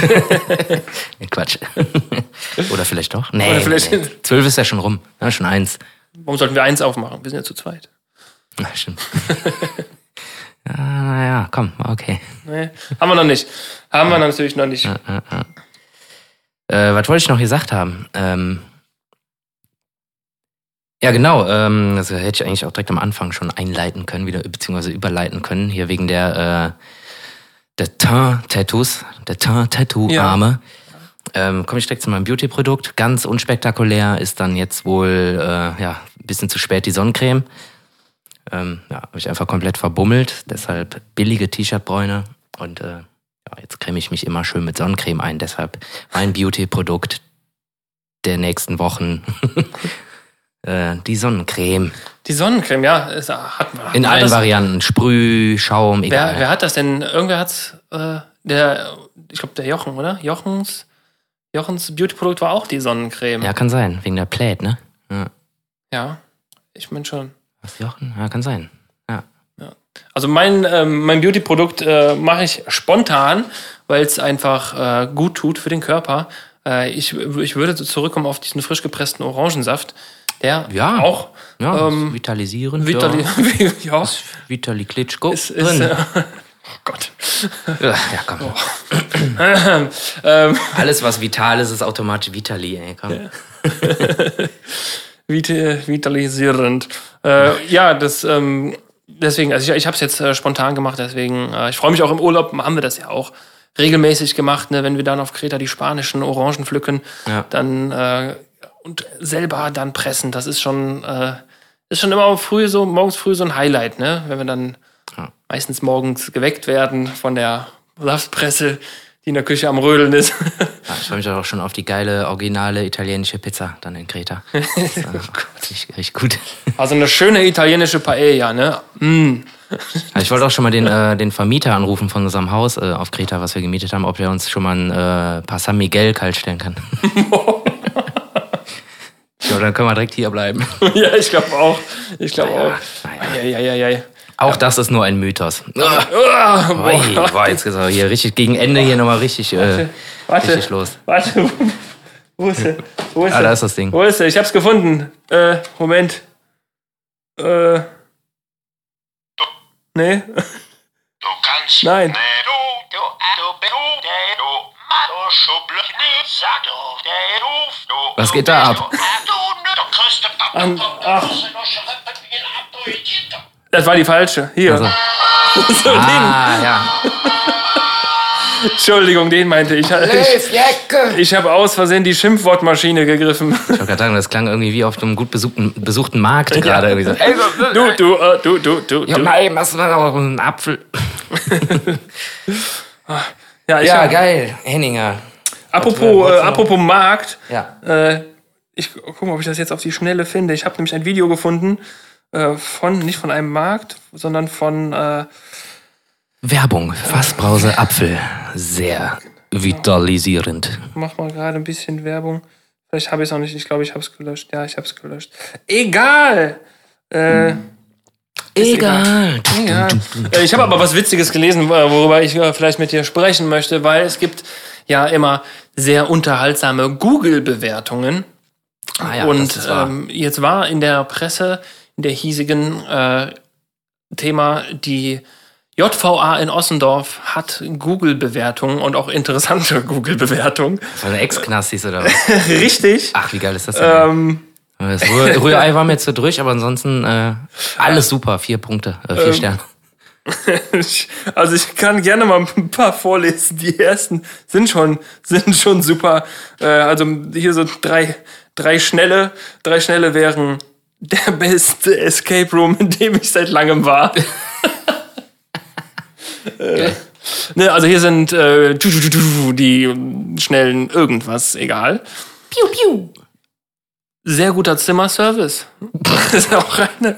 Quatsch. Oder vielleicht doch? Nee, Oder vielleicht- nee. 12 ist ja schon rum. Ja, schon eins. Warum sollten wir eins aufmachen? Wir sind ja zu zweit. Na, stimmt. ja, naja, komm, okay. Nee, haben wir noch nicht. Haben wir natürlich noch nicht. Äh, was wollte ich noch gesagt haben? Ähm, ja, genau. Ähm, das hätte ich eigentlich auch direkt am Anfang schon einleiten können, wieder beziehungsweise überleiten können. Hier wegen der, äh, der Teint-Tattoos, der Teint-Tattoo-Arme. Ähm, Komme ich direkt zu meinem Beauty-Produkt. Ganz unspektakulär ist dann jetzt wohl äh, ja, ein bisschen zu spät die Sonnencreme. Ähm, ja, habe ich einfach komplett verbummelt. Deshalb billige T-Shirt-Bräune. Und äh, ja, jetzt creme ich mich immer schön mit Sonnencreme ein. Deshalb mein Beauty-Produkt der nächsten Wochen. äh, die Sonnencreme. Die Sonnencreme, ja, es hat man. In allen das, Varianten. Sprüh, Schaum, egal. wer, wer hat das denn? Irgendwer hat's, äh, der, ich glaube, der Jochen, oder? Jochens, Jochens Beauty-Produkt war auch die Sonnencreme. ja, kann sein. Wegen der Plät, ne? Ja. ja ich meine schon. Was, Jochen? Ja, kann sein. Ja. Also mein, ähm, mein Beauty-Produkt äh, mache ich spontan, weil es einfach äh, gut tut für den Körper. Äh, ich, ich würde zurückkommen auf diesen frisch gepressten Orangensaft, der Ja. auch Ja, Ähm, vitalisierend. Vitali, ja. ja, Ist Vitali Klitschko ist, ist, drin. äh, oh Gott. ja, ja, komm. ähm, Alles, was vital ist, ist automatisch Vitali, ey. Komm. Vit- vitalisierend. Äh, ja, das ähm, deswegen, also ich, ich habe es jetzt äh, spontan gemacht, deswegen, äh, ich freue mich auch im Urlaub, haben wir das ja auch regelmäßig gemacht, ne, wenn wir dann auf Kreta die spanischen Orangen pflücken, Ja. dann äh, und selber dann pressen, das ist schon, äh, ist schon immer früh so, morgens früh so ein Highlight, ne? Wenn wir dann Ja. meistens morgens geweckt werden von der Saftpresse, die in der Küche am Rödeln ist. Ja, ich freue mich auch schon auf die geile, originale italienische Pizza dann in Kreta. Das ist, äh, richtig, richtig gut. Also eine schöne italienische Paella, ne? Mm. Also ich wollte auch schon mal den, äh, den Vermieter anrufen von unserem Haus äh, auf Kreta, was wir gemietet haben, ob er uns schon mal ein äh, paar San Miguel kalt stellen kann. dann können wir direkt hier bleiben. Ja, ich glaube auch. Ich glaube Ja, auch. Ja, ja, ja, ja. Auch das ist nur ein Mythos. Ah, Ui, boah. boah, jetzt ist er hier richtig gegen Ende hier nochmal richtig, äh, Warte, richtig los. warte. Wo ist er? Wo ist Ah, da ist das Ding. Wo ist er? Ich hab's gefunden. Äh, Moment. Äh. Nee. Du kannst Nein. nicht. Du, du, du, du, du, du, Was geht da ab? An- ach. Das war die falsche. Hier. Also. So, den. Ah, ja. Entschuldigung, den meinte ich. Ich, ich habe aus Versehen die Schimpfwortmaschine gegriffen. Ich wollte gerade sagen, das klang irgendwie wie auf einem gut besuchten, besuchten Markt gerade. Irgendwie so. Ey, Du, du, äh, du, du, du, ja, hast du mal noch einen Apfel? Ja, ich Ja, hab, geil. Henninger. apropos, äh, apropos Markt. Ja. Äh, ich gucke mal, ob ich das jetzt auf die Schnelle finde. Ich habe nämlich ein Video gefunden äh, von, nicht von einem Markt, sondern von, äh, Werbung. Fassbrause Apfel. Sehr vitalisierend. mach mal gerade ein bisschen Werbung. Vielleicht habe ich es auch nicht. Ich glaube, ich habe es gelöscht. Ja, ich habe es gelöscht. Egal. Äh, Egal. Ja. Äh, Ich habe aber was Witziges gelesen, worüber ich äh, vielleicht mit dir sprechen möchte, weil es gibt ja immer sehr unterhaltsame Google-Bewertungen. Ah ja, und das ist wahr. ähm, jetzt war in der Presse, in der hiesigen äh, Thema, die JVA in Ossendorf hat Google-Bewertungen und auch interessante Google-Bewertungen. So eine Ex-Knastis oder was? Richtig. Ach, wie geil ist das denn? Ähm, Das Rühr- Rührei war mir jetzt so durch, aber ansonsten äh, alles super. Vier Punkte, äh, vier Ähm, Sterne. Also ich kann gerne mal ein paar vorlesen. Die ersten sind schon sind schon super. Äh, also hier so drei drei schnelle drei schnelle wären der beste Escape Room, in dem ich seit langem war. äh, ne, also hier sind äh, die schnellen irgendwas, egal. Piu piu. Sehr guter Zimmerservice. Das ist auch eine.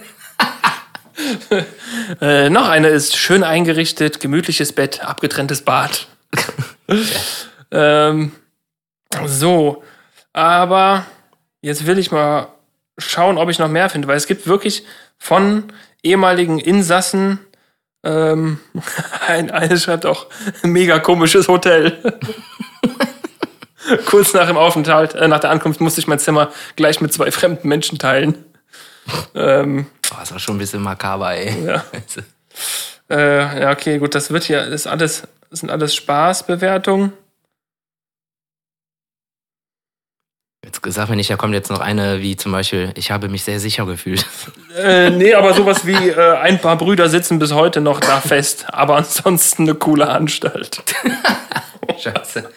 Äh, noch eine ist schön eingerichtet, gemütliches Bett, abgetrenntes Bad. ähm, so, aber jetzt will ich mal schauen, ob ich noch mehr finde, weil es gibt wirklich von ehemaligen Insassen, ähm, ein, eine schreibt auch mega komisches Hotel. Kurz nach dem Aufenthalt, äh, nach der Ankunft musste ich mein Zimmer gleich mit zwei fremden Menschen teilen. Ähm, Boah, ist auch schon ein bisschen makaber, ey. Ja. Äh, ja, okay, gut, das wird hier, das ist alles, das sind alles Spaßbewertungen. Jetzt sag mir nicht, da kommt jetzt noch eine, wie zum Beispiel, ich habe mich sehr sicher gefühlt. Äh, nee, aber sowas wie äh, ein paar Brüder sitzen bis heute noch da fest, aber ansonsten eine coole Anstalt. Scheiße.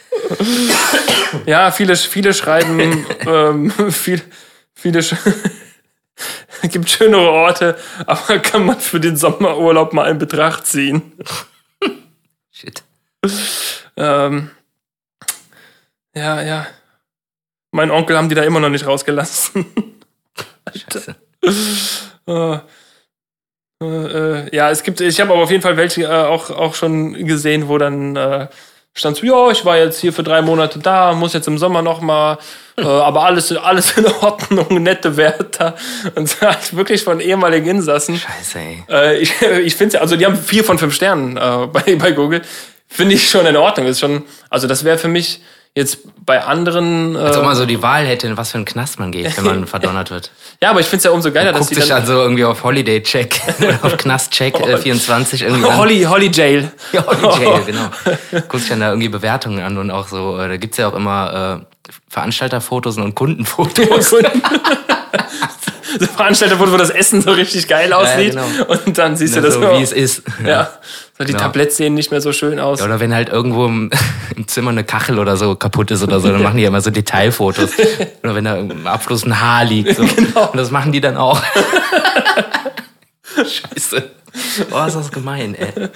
Ja, viele, viele schreiben, ähm, viel, viele sch gibt schönere Orte, aber kann man für den Sommerurlaub mal in Betracht ziehen. Shit. Ähm, ja, ja. Mein Onkel haben die da immer noch nicht rausgelassen. Scheiße. Äh, äh, äh, ja, es gibt, ich habe aber auf jeden Fall welche äh, auch, auch schon gesehen, wo dann äh, stand so, ja, ich war jetzt hier für drei Monate da, muss jetzt im Sommer noch mal, äh, aber alles, alles in Ordnung, nette Wärter. Und halt wirklich von ehemaligen Insassen. Scheiße, ey. Äh, ich ich finde ja, also die haben vier von fünf Sternen äh, bei, bei Google. Finde ich schon in Ordnung. Ist schon, also das wäre für mich jetzt bei anderen. Äh, Als ob man so die Wahl hätte, in was für einen Knast man geht, wenn man verdonnert wird. ja, aber ich finde es ja umso geiler, dass Guckt die sich also irgendwie auf Holiday Check oder auf Knast-Check äh, 24 irgendwie an. Holly, Holly Jail. Ja, Holiday Jail, genau. Guckt sich dann da irgendwie Bewertungen an und auch so, äh, da gibt's ja auch immer äh, Veranstalterfotos und Kundenfotos. so Veranstalter, wo wo das Essen so richtig geil aussieht. genau. Und dann siehst du das so, wie es ist. Ja. So, die Genau. Tabletts sehen nicht mehr so schön aus. Ja, Oder wenn halt irgendwo im, im Zimmer eine Kachel oder so kaputt ist oder so, dann machen die ja immer so Detailfotos. Oder wenn da im Abfluss ein Haar liegt. So. Genau. Und das machen die dann auch. Scheiße. Oh, ist das gemein, ey.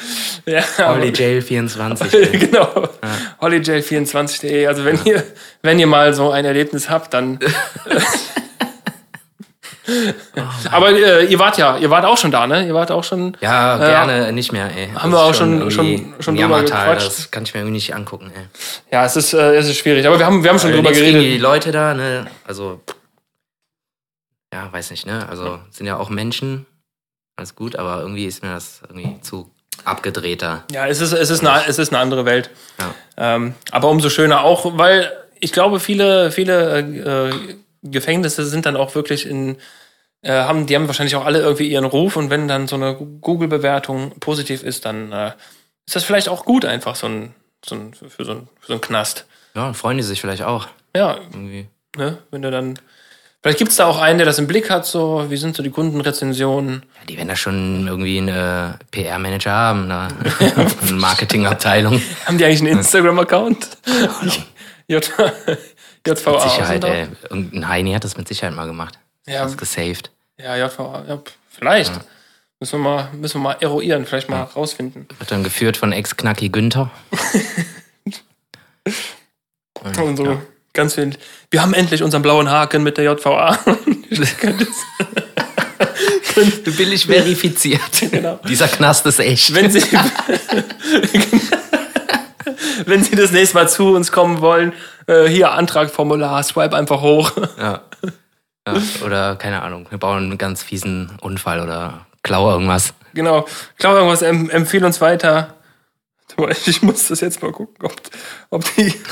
Ja, aber- Holy Jail 24. Ey. genau. hollyjail24.de. Also wenn ihr, wenn ihr mal so ein Erlebnis habt, dann. Aber äh, ihr wart ja, ihr wart auch schon da, ne? Ihr wart auch schon. Ja, gerne nicht mehr, ey. Haben Das wir auch schon- schon- schon drüber gequatscht. Das kann ich mir irgendwie nicht angucken, ey. Ja, es ist, äh, es ist schwierig. Aber wir haben, wir haben schon Also drüber geredet. die Leute da, ne? Also, ja, weiß nicht, ne? Also, sind ja auch Menschen. Alles gut, aber irgendwie ist mir das irgendwie zu abgedrehter. Ja, es ist, es ist, eine, es ist eine andere Welt. Ja. Ähm, aber umso schöner auch, weil ich glaube, viele, viele äh, äh, Gefängnisse sind dann auch wirklich in, äh, haben, die haben wahrscheinlich auch alle irgendwie ihren Ruf und wenn dann so eine Google-Bewertung positiv ist, dann äh, ist das vielleicht auch gut einfach so ein, so ein, für, so ein, für so einen Knast. Ja, und freuen die sich vielleicht auch. Ja, Irgendwie. ne, wenn du dann. Vielleicht gibt's da auch einen, der das im Blick hat, so, wie sind so die Kundenrezensionen? Ja, die werden da schon irgendwie einen äh, PR-Manager haben, ne? Eine Marketingabteilung. Haben die eigentlich einen Instagram-Account? J- JVA. Mit Sicherheit, ey. Irgendein Heini hat das mit Sicherheit mal gemacht. Ja. Das gesaved. Ja, JVA, ja, vielleicht. Müssen, wir mal, müssen wir mal eruieren, vielleicht mal rausfinden. Wird dann geführt von Ex-Knacki Günther. Und so ganz viel. Wir haben endlich unseren blauen Haken mit der JVA. Billig verifiziert. Genau. Dieser Knast ist echt. wenn Sie wenn Sie das nächste Mal zu uns kommen wollen, äh, hier Antragformular, swipe einfach hoch. Ja. ja. Oder, keine Ahnung, wir bauen einen ganz fiesen Unfall oder Klau irgendwas. Genau. Klau irgendwas, em empfehle uns weiter. Ich muss das jetzt mal gucken, ob, ob die.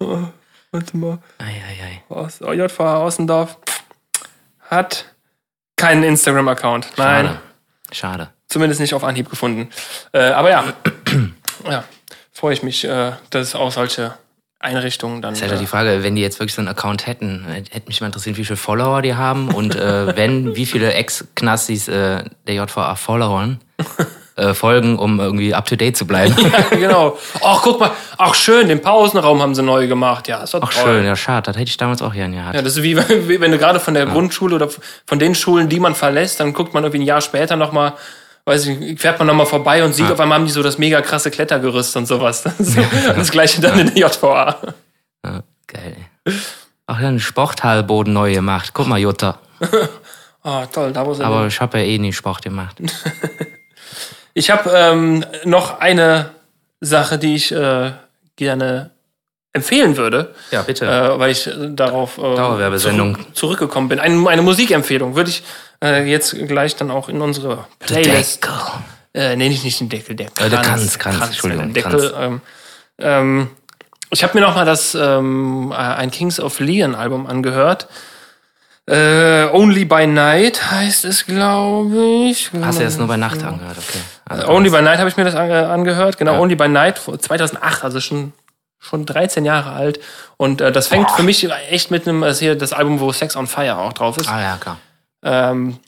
Oh, warte mal. Ei, ei, ei. Aus, oh, Außendorf hat keinen Instagram-Account. Nein. Schade. Schade. Zumindest nicht auf Anhieb gefunden. Äh, aber ja. ja. Freue ich mich, äh, dass auch solche Einrichtungen dann. Das ist halt äh, die Frage, wenn die jetzt wirklich so einen Account hätten, hätte mich mal interessiert, wie viele Follower die haben und äh, wenn, wie viele Ex-Knastis äh, der JVA followern, äh, folgen, um irgendwie up-to-date zu bleiben. genau. Ach, guck mal. Ach, schön, den Pausenraum haben sie neu gemacht. Ja, ist doch Ach toll. schön, ja schade, das hätte ich damals auch gerne gehabt. Ja, das ist wie, wie wenn du gerade von der Grundschule oder von den Schulen, die man verlässt, dann guckt man irgendwie ein Jahr später nochmal, weiß ich, nicht, fährt man nochmal vorbei und sieht, auf einmal haben die so das mega krasse Klettergerüst und sowas. Das, ist das gleiche dann in der JVA. Ja, geil. Ach, dann Sporthallboden neu gemacht. Guck mal, Jutta. Ah, toll, da wo sie Aber ich habe ja eh nie Sport gemacht. Ich habe ähm, noch eine Sache, die ich äh, gerne empfehlen würde. Ja, bitte. Äh, weil ich äh, darauf äh, zurück, zurückgekommen bin. Eine, eine Musikempfehlung würde ich äh, jetzt gleich dann auch in unsere Playlist. Deckel. Äh, nee, nicht, nicht den Deckel, der Äh, der Kranz, Kranz, Entschuldigung, der Deckel. Ähm, ähm, ich habe mir noch mal das ähm, äh, ein Kings of Leon Album angehört. Äh, Only by Night heißt es, glaube ich. Hast du jetzt nur bei Nacht angehört, okay. Also, Only by Night habe ich mir das ange angehört. Genau, Ja. Only by Night, vor 2008, also schon schon 13 Jahre alt. Und äh, das fängt für mich echt mit einem, das hier das Album, wo Sex on Fire auch drauf ist. Ah ja, klar. Ähm,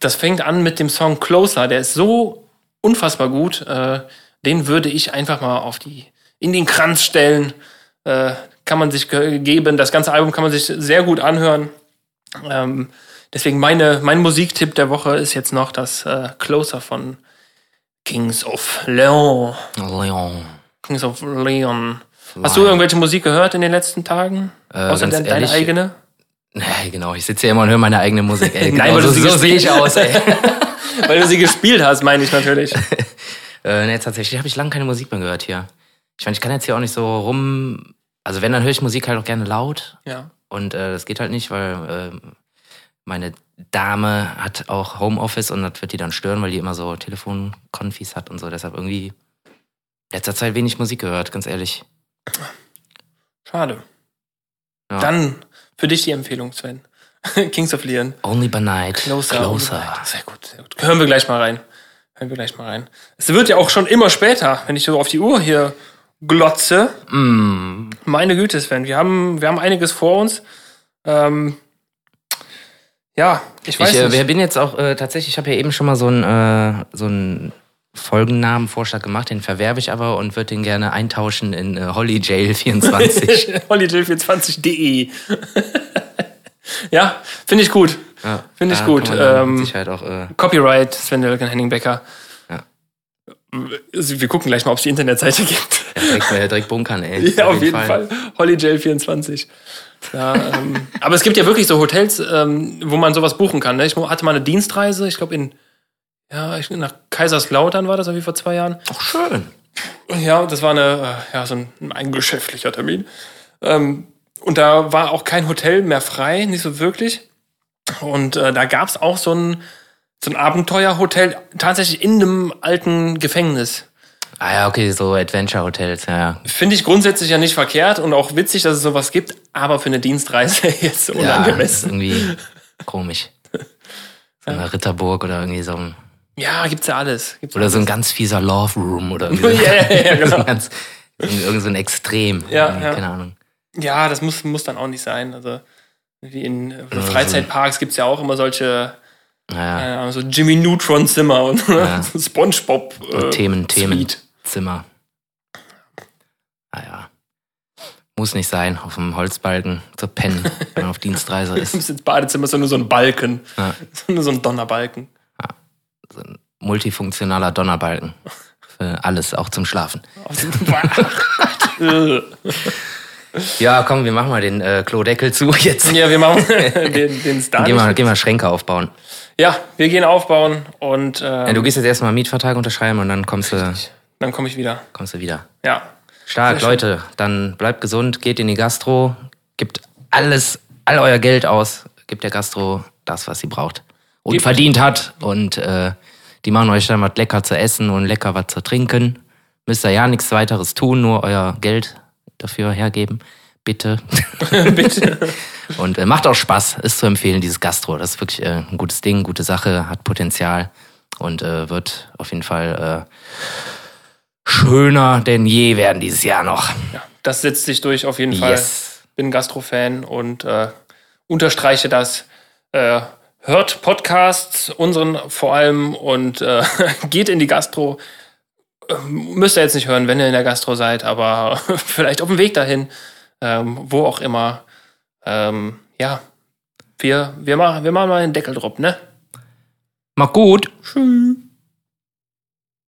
das fängt an mit dem Song Closer. Der ist so unfassbar gut. Äh, den würde ich einfach mal auf die in den Kranz stellen. Äh, kann man sich ge geben. Das ganze Album kann man sich sehr gut anhören. Ähm, deswegen meine mein Musiktipp der Woche ist jetzt noch das äh, Closer von Kings of Leon. Leon. Kings of Leon. Hast du irgendwelche Musik gehört in den letzten Tagen? Äh, Außer deine ehrlich, eigene? Nee, genau. Ich sitze hier immer und höre meine eigene Musik. Ey, Nein, genau, weil du so, sie so sehe ich aus, ey. Weil du sie gespielt hast, meine ich natürlich. Äh, nee, tatsächlich habe ich lange keine Musik mehr gehört hier. Ich meine, ich kann jetzt hier auch nicht so rum. Also wenn, dann höre ich Musik halt auch gerne laut. Ja. Und äh, das geht halt nicht, weil äh, meine Dame hat auch Homeoffice und das wird die dann stören, weil die immer so Telefonkonfis hat und so. Deshalb irgendwie letzter Zeit wenig Musik gehört, ganz ehrlich. Schade. Ja. Dann für dich die Empfehlung, Sven. Kings of Leon. Only by Night. Closer. Closer. Sehr gut, sehr gut. Hören wir gleich mal rein. Hören wir gleich mal rein. Es wird ja auch schon immer später, wenn ich so auf die Uhr hier glotze. Mm, Meine Güte, Sven, wir haben, wir haben einiges vor uns. Ähm, ja, ich weiß ich äh, nicht. wir bin jetzt auch äh, tatsächlich, ich habe ja eben schon mal so einen äh, so einen Folgennamenvorschlag gemacht, den verwerbe ich aber und würde den gerne eintauschen in äh, Holly Jail 24. Holiday24.de. ja, finde ich gut. ja, Finde ich gut. Ähm, auch, äh, Copyright, Sven Delken, Henning Becker. Ja. Also, Wir gucken gleich mal, ob es die Internetseite gibt. direkt, äh, direkt bunkern, ey. Ja, auf jeden Fall. Holiday24. Ja, ähm, aber es gibt ja wirklich so Hotels, ähm, wo man sowas buchen kann. Ne? Ich hatte mal eine Dienstreise, ich glaube in ja, ich, nach Kaiserslautern war das, wie vor zwei Jahren. Ach, schön. Ja, das war eine, äh, ja, so ein, ein geschäftlicher Termin. Ähm, und da war auch kein Hotel mehr frei, nicht so wirklich. Und äh, da gab's auch so ein, so ein Abenteuerhotel, tatsächlich in einem alten Gefängnis. Ah ja, okay, so Adventure-Hotels, ja, ja. Finde ich grundsätzlich ja nicht verkehrt und auch witzig, dass es sowas gibt, aber für eine Dienstreise jetzt Ja, ist unangemessen. irgendwie komisch. So eine Ritterburg oder irgendwie so ein, Ja, gibt's ja alles. Gibt's oder so ein ganz fieser Love Room oder irgendwie. Ja, ja, ja, genau. so ein ganz, irgend so ein Extrem. Ja, ja. Keine Ahnung. Ja, das muss, muss dann auch nicht sein. Also, wie in äh, so- Freizeitparks gibt's ja auch immer solche keine Ahnung, so Jimmy Neutron Zimmer und Ja. so SpongeBob äh, Themen, Themen, Suite. Zimmer. Naja. Muss nicht sein, auf dem Holzbalken zu pennen, wenn man auf Dienstreise ist. Das Badezimmer ist so nur so ein Balken. Ja. So nur so ein Donnerbalken. So ein multifunktionaler Donnerbalken. Für alles, auch zum Schlafen. Ja, komm, wir machen mal den äh, Klodeckel zu jetzt. ja, wir machen den, den Star. Geh mal, geh mal Schränke aufbauen. Ja, wir gehen aufbauen und ähm, Ja, du gehst jetzt erstmal einen Mietvertrag unterschreiben und dann kommst du, dann komme ich wieder. kommst du wieder. Ja. Stark. Leute. Dann bleibt gesund, geht in die Gastro, gibt alles, all euer Geld aus, gibt der Gastro das, was sie braucht. Und Gibt- verdient hat. Und äh, die machen euch dann was lecker zu essen und lecker was zu trinken. Müsst ihr ja nichts weiteres tun, nur euer Geld dafür hergeben. Bitte. Bitte. Und äh, macht auch Spaß, ist zu empfehlen, dieses Gastro. Das ist wirklich äh, ein gutes Ding, gute Sache, hat Potenzial und äh, wird auf jeden Fall äh, schöner denn je werden dieses Jahr noch. Ja, das setzt sich durch auf jeden Fall. Yes. Bin Gastro-Fan und äh, unterstreiche das. Äh, hört Podcasts, unseren vor allem, und äh, geht in die Gastro. Ähm, Müsst ihr jetzt nicht hören, wenn ihr in der Gastro seid, aber vielleicht auf dem Weg dahin, ähm, wo auch immer. Ähm, ja, wir, wir, machen, wir machen mal einen Deckel drauf, ne? Macht gut. Tschüss.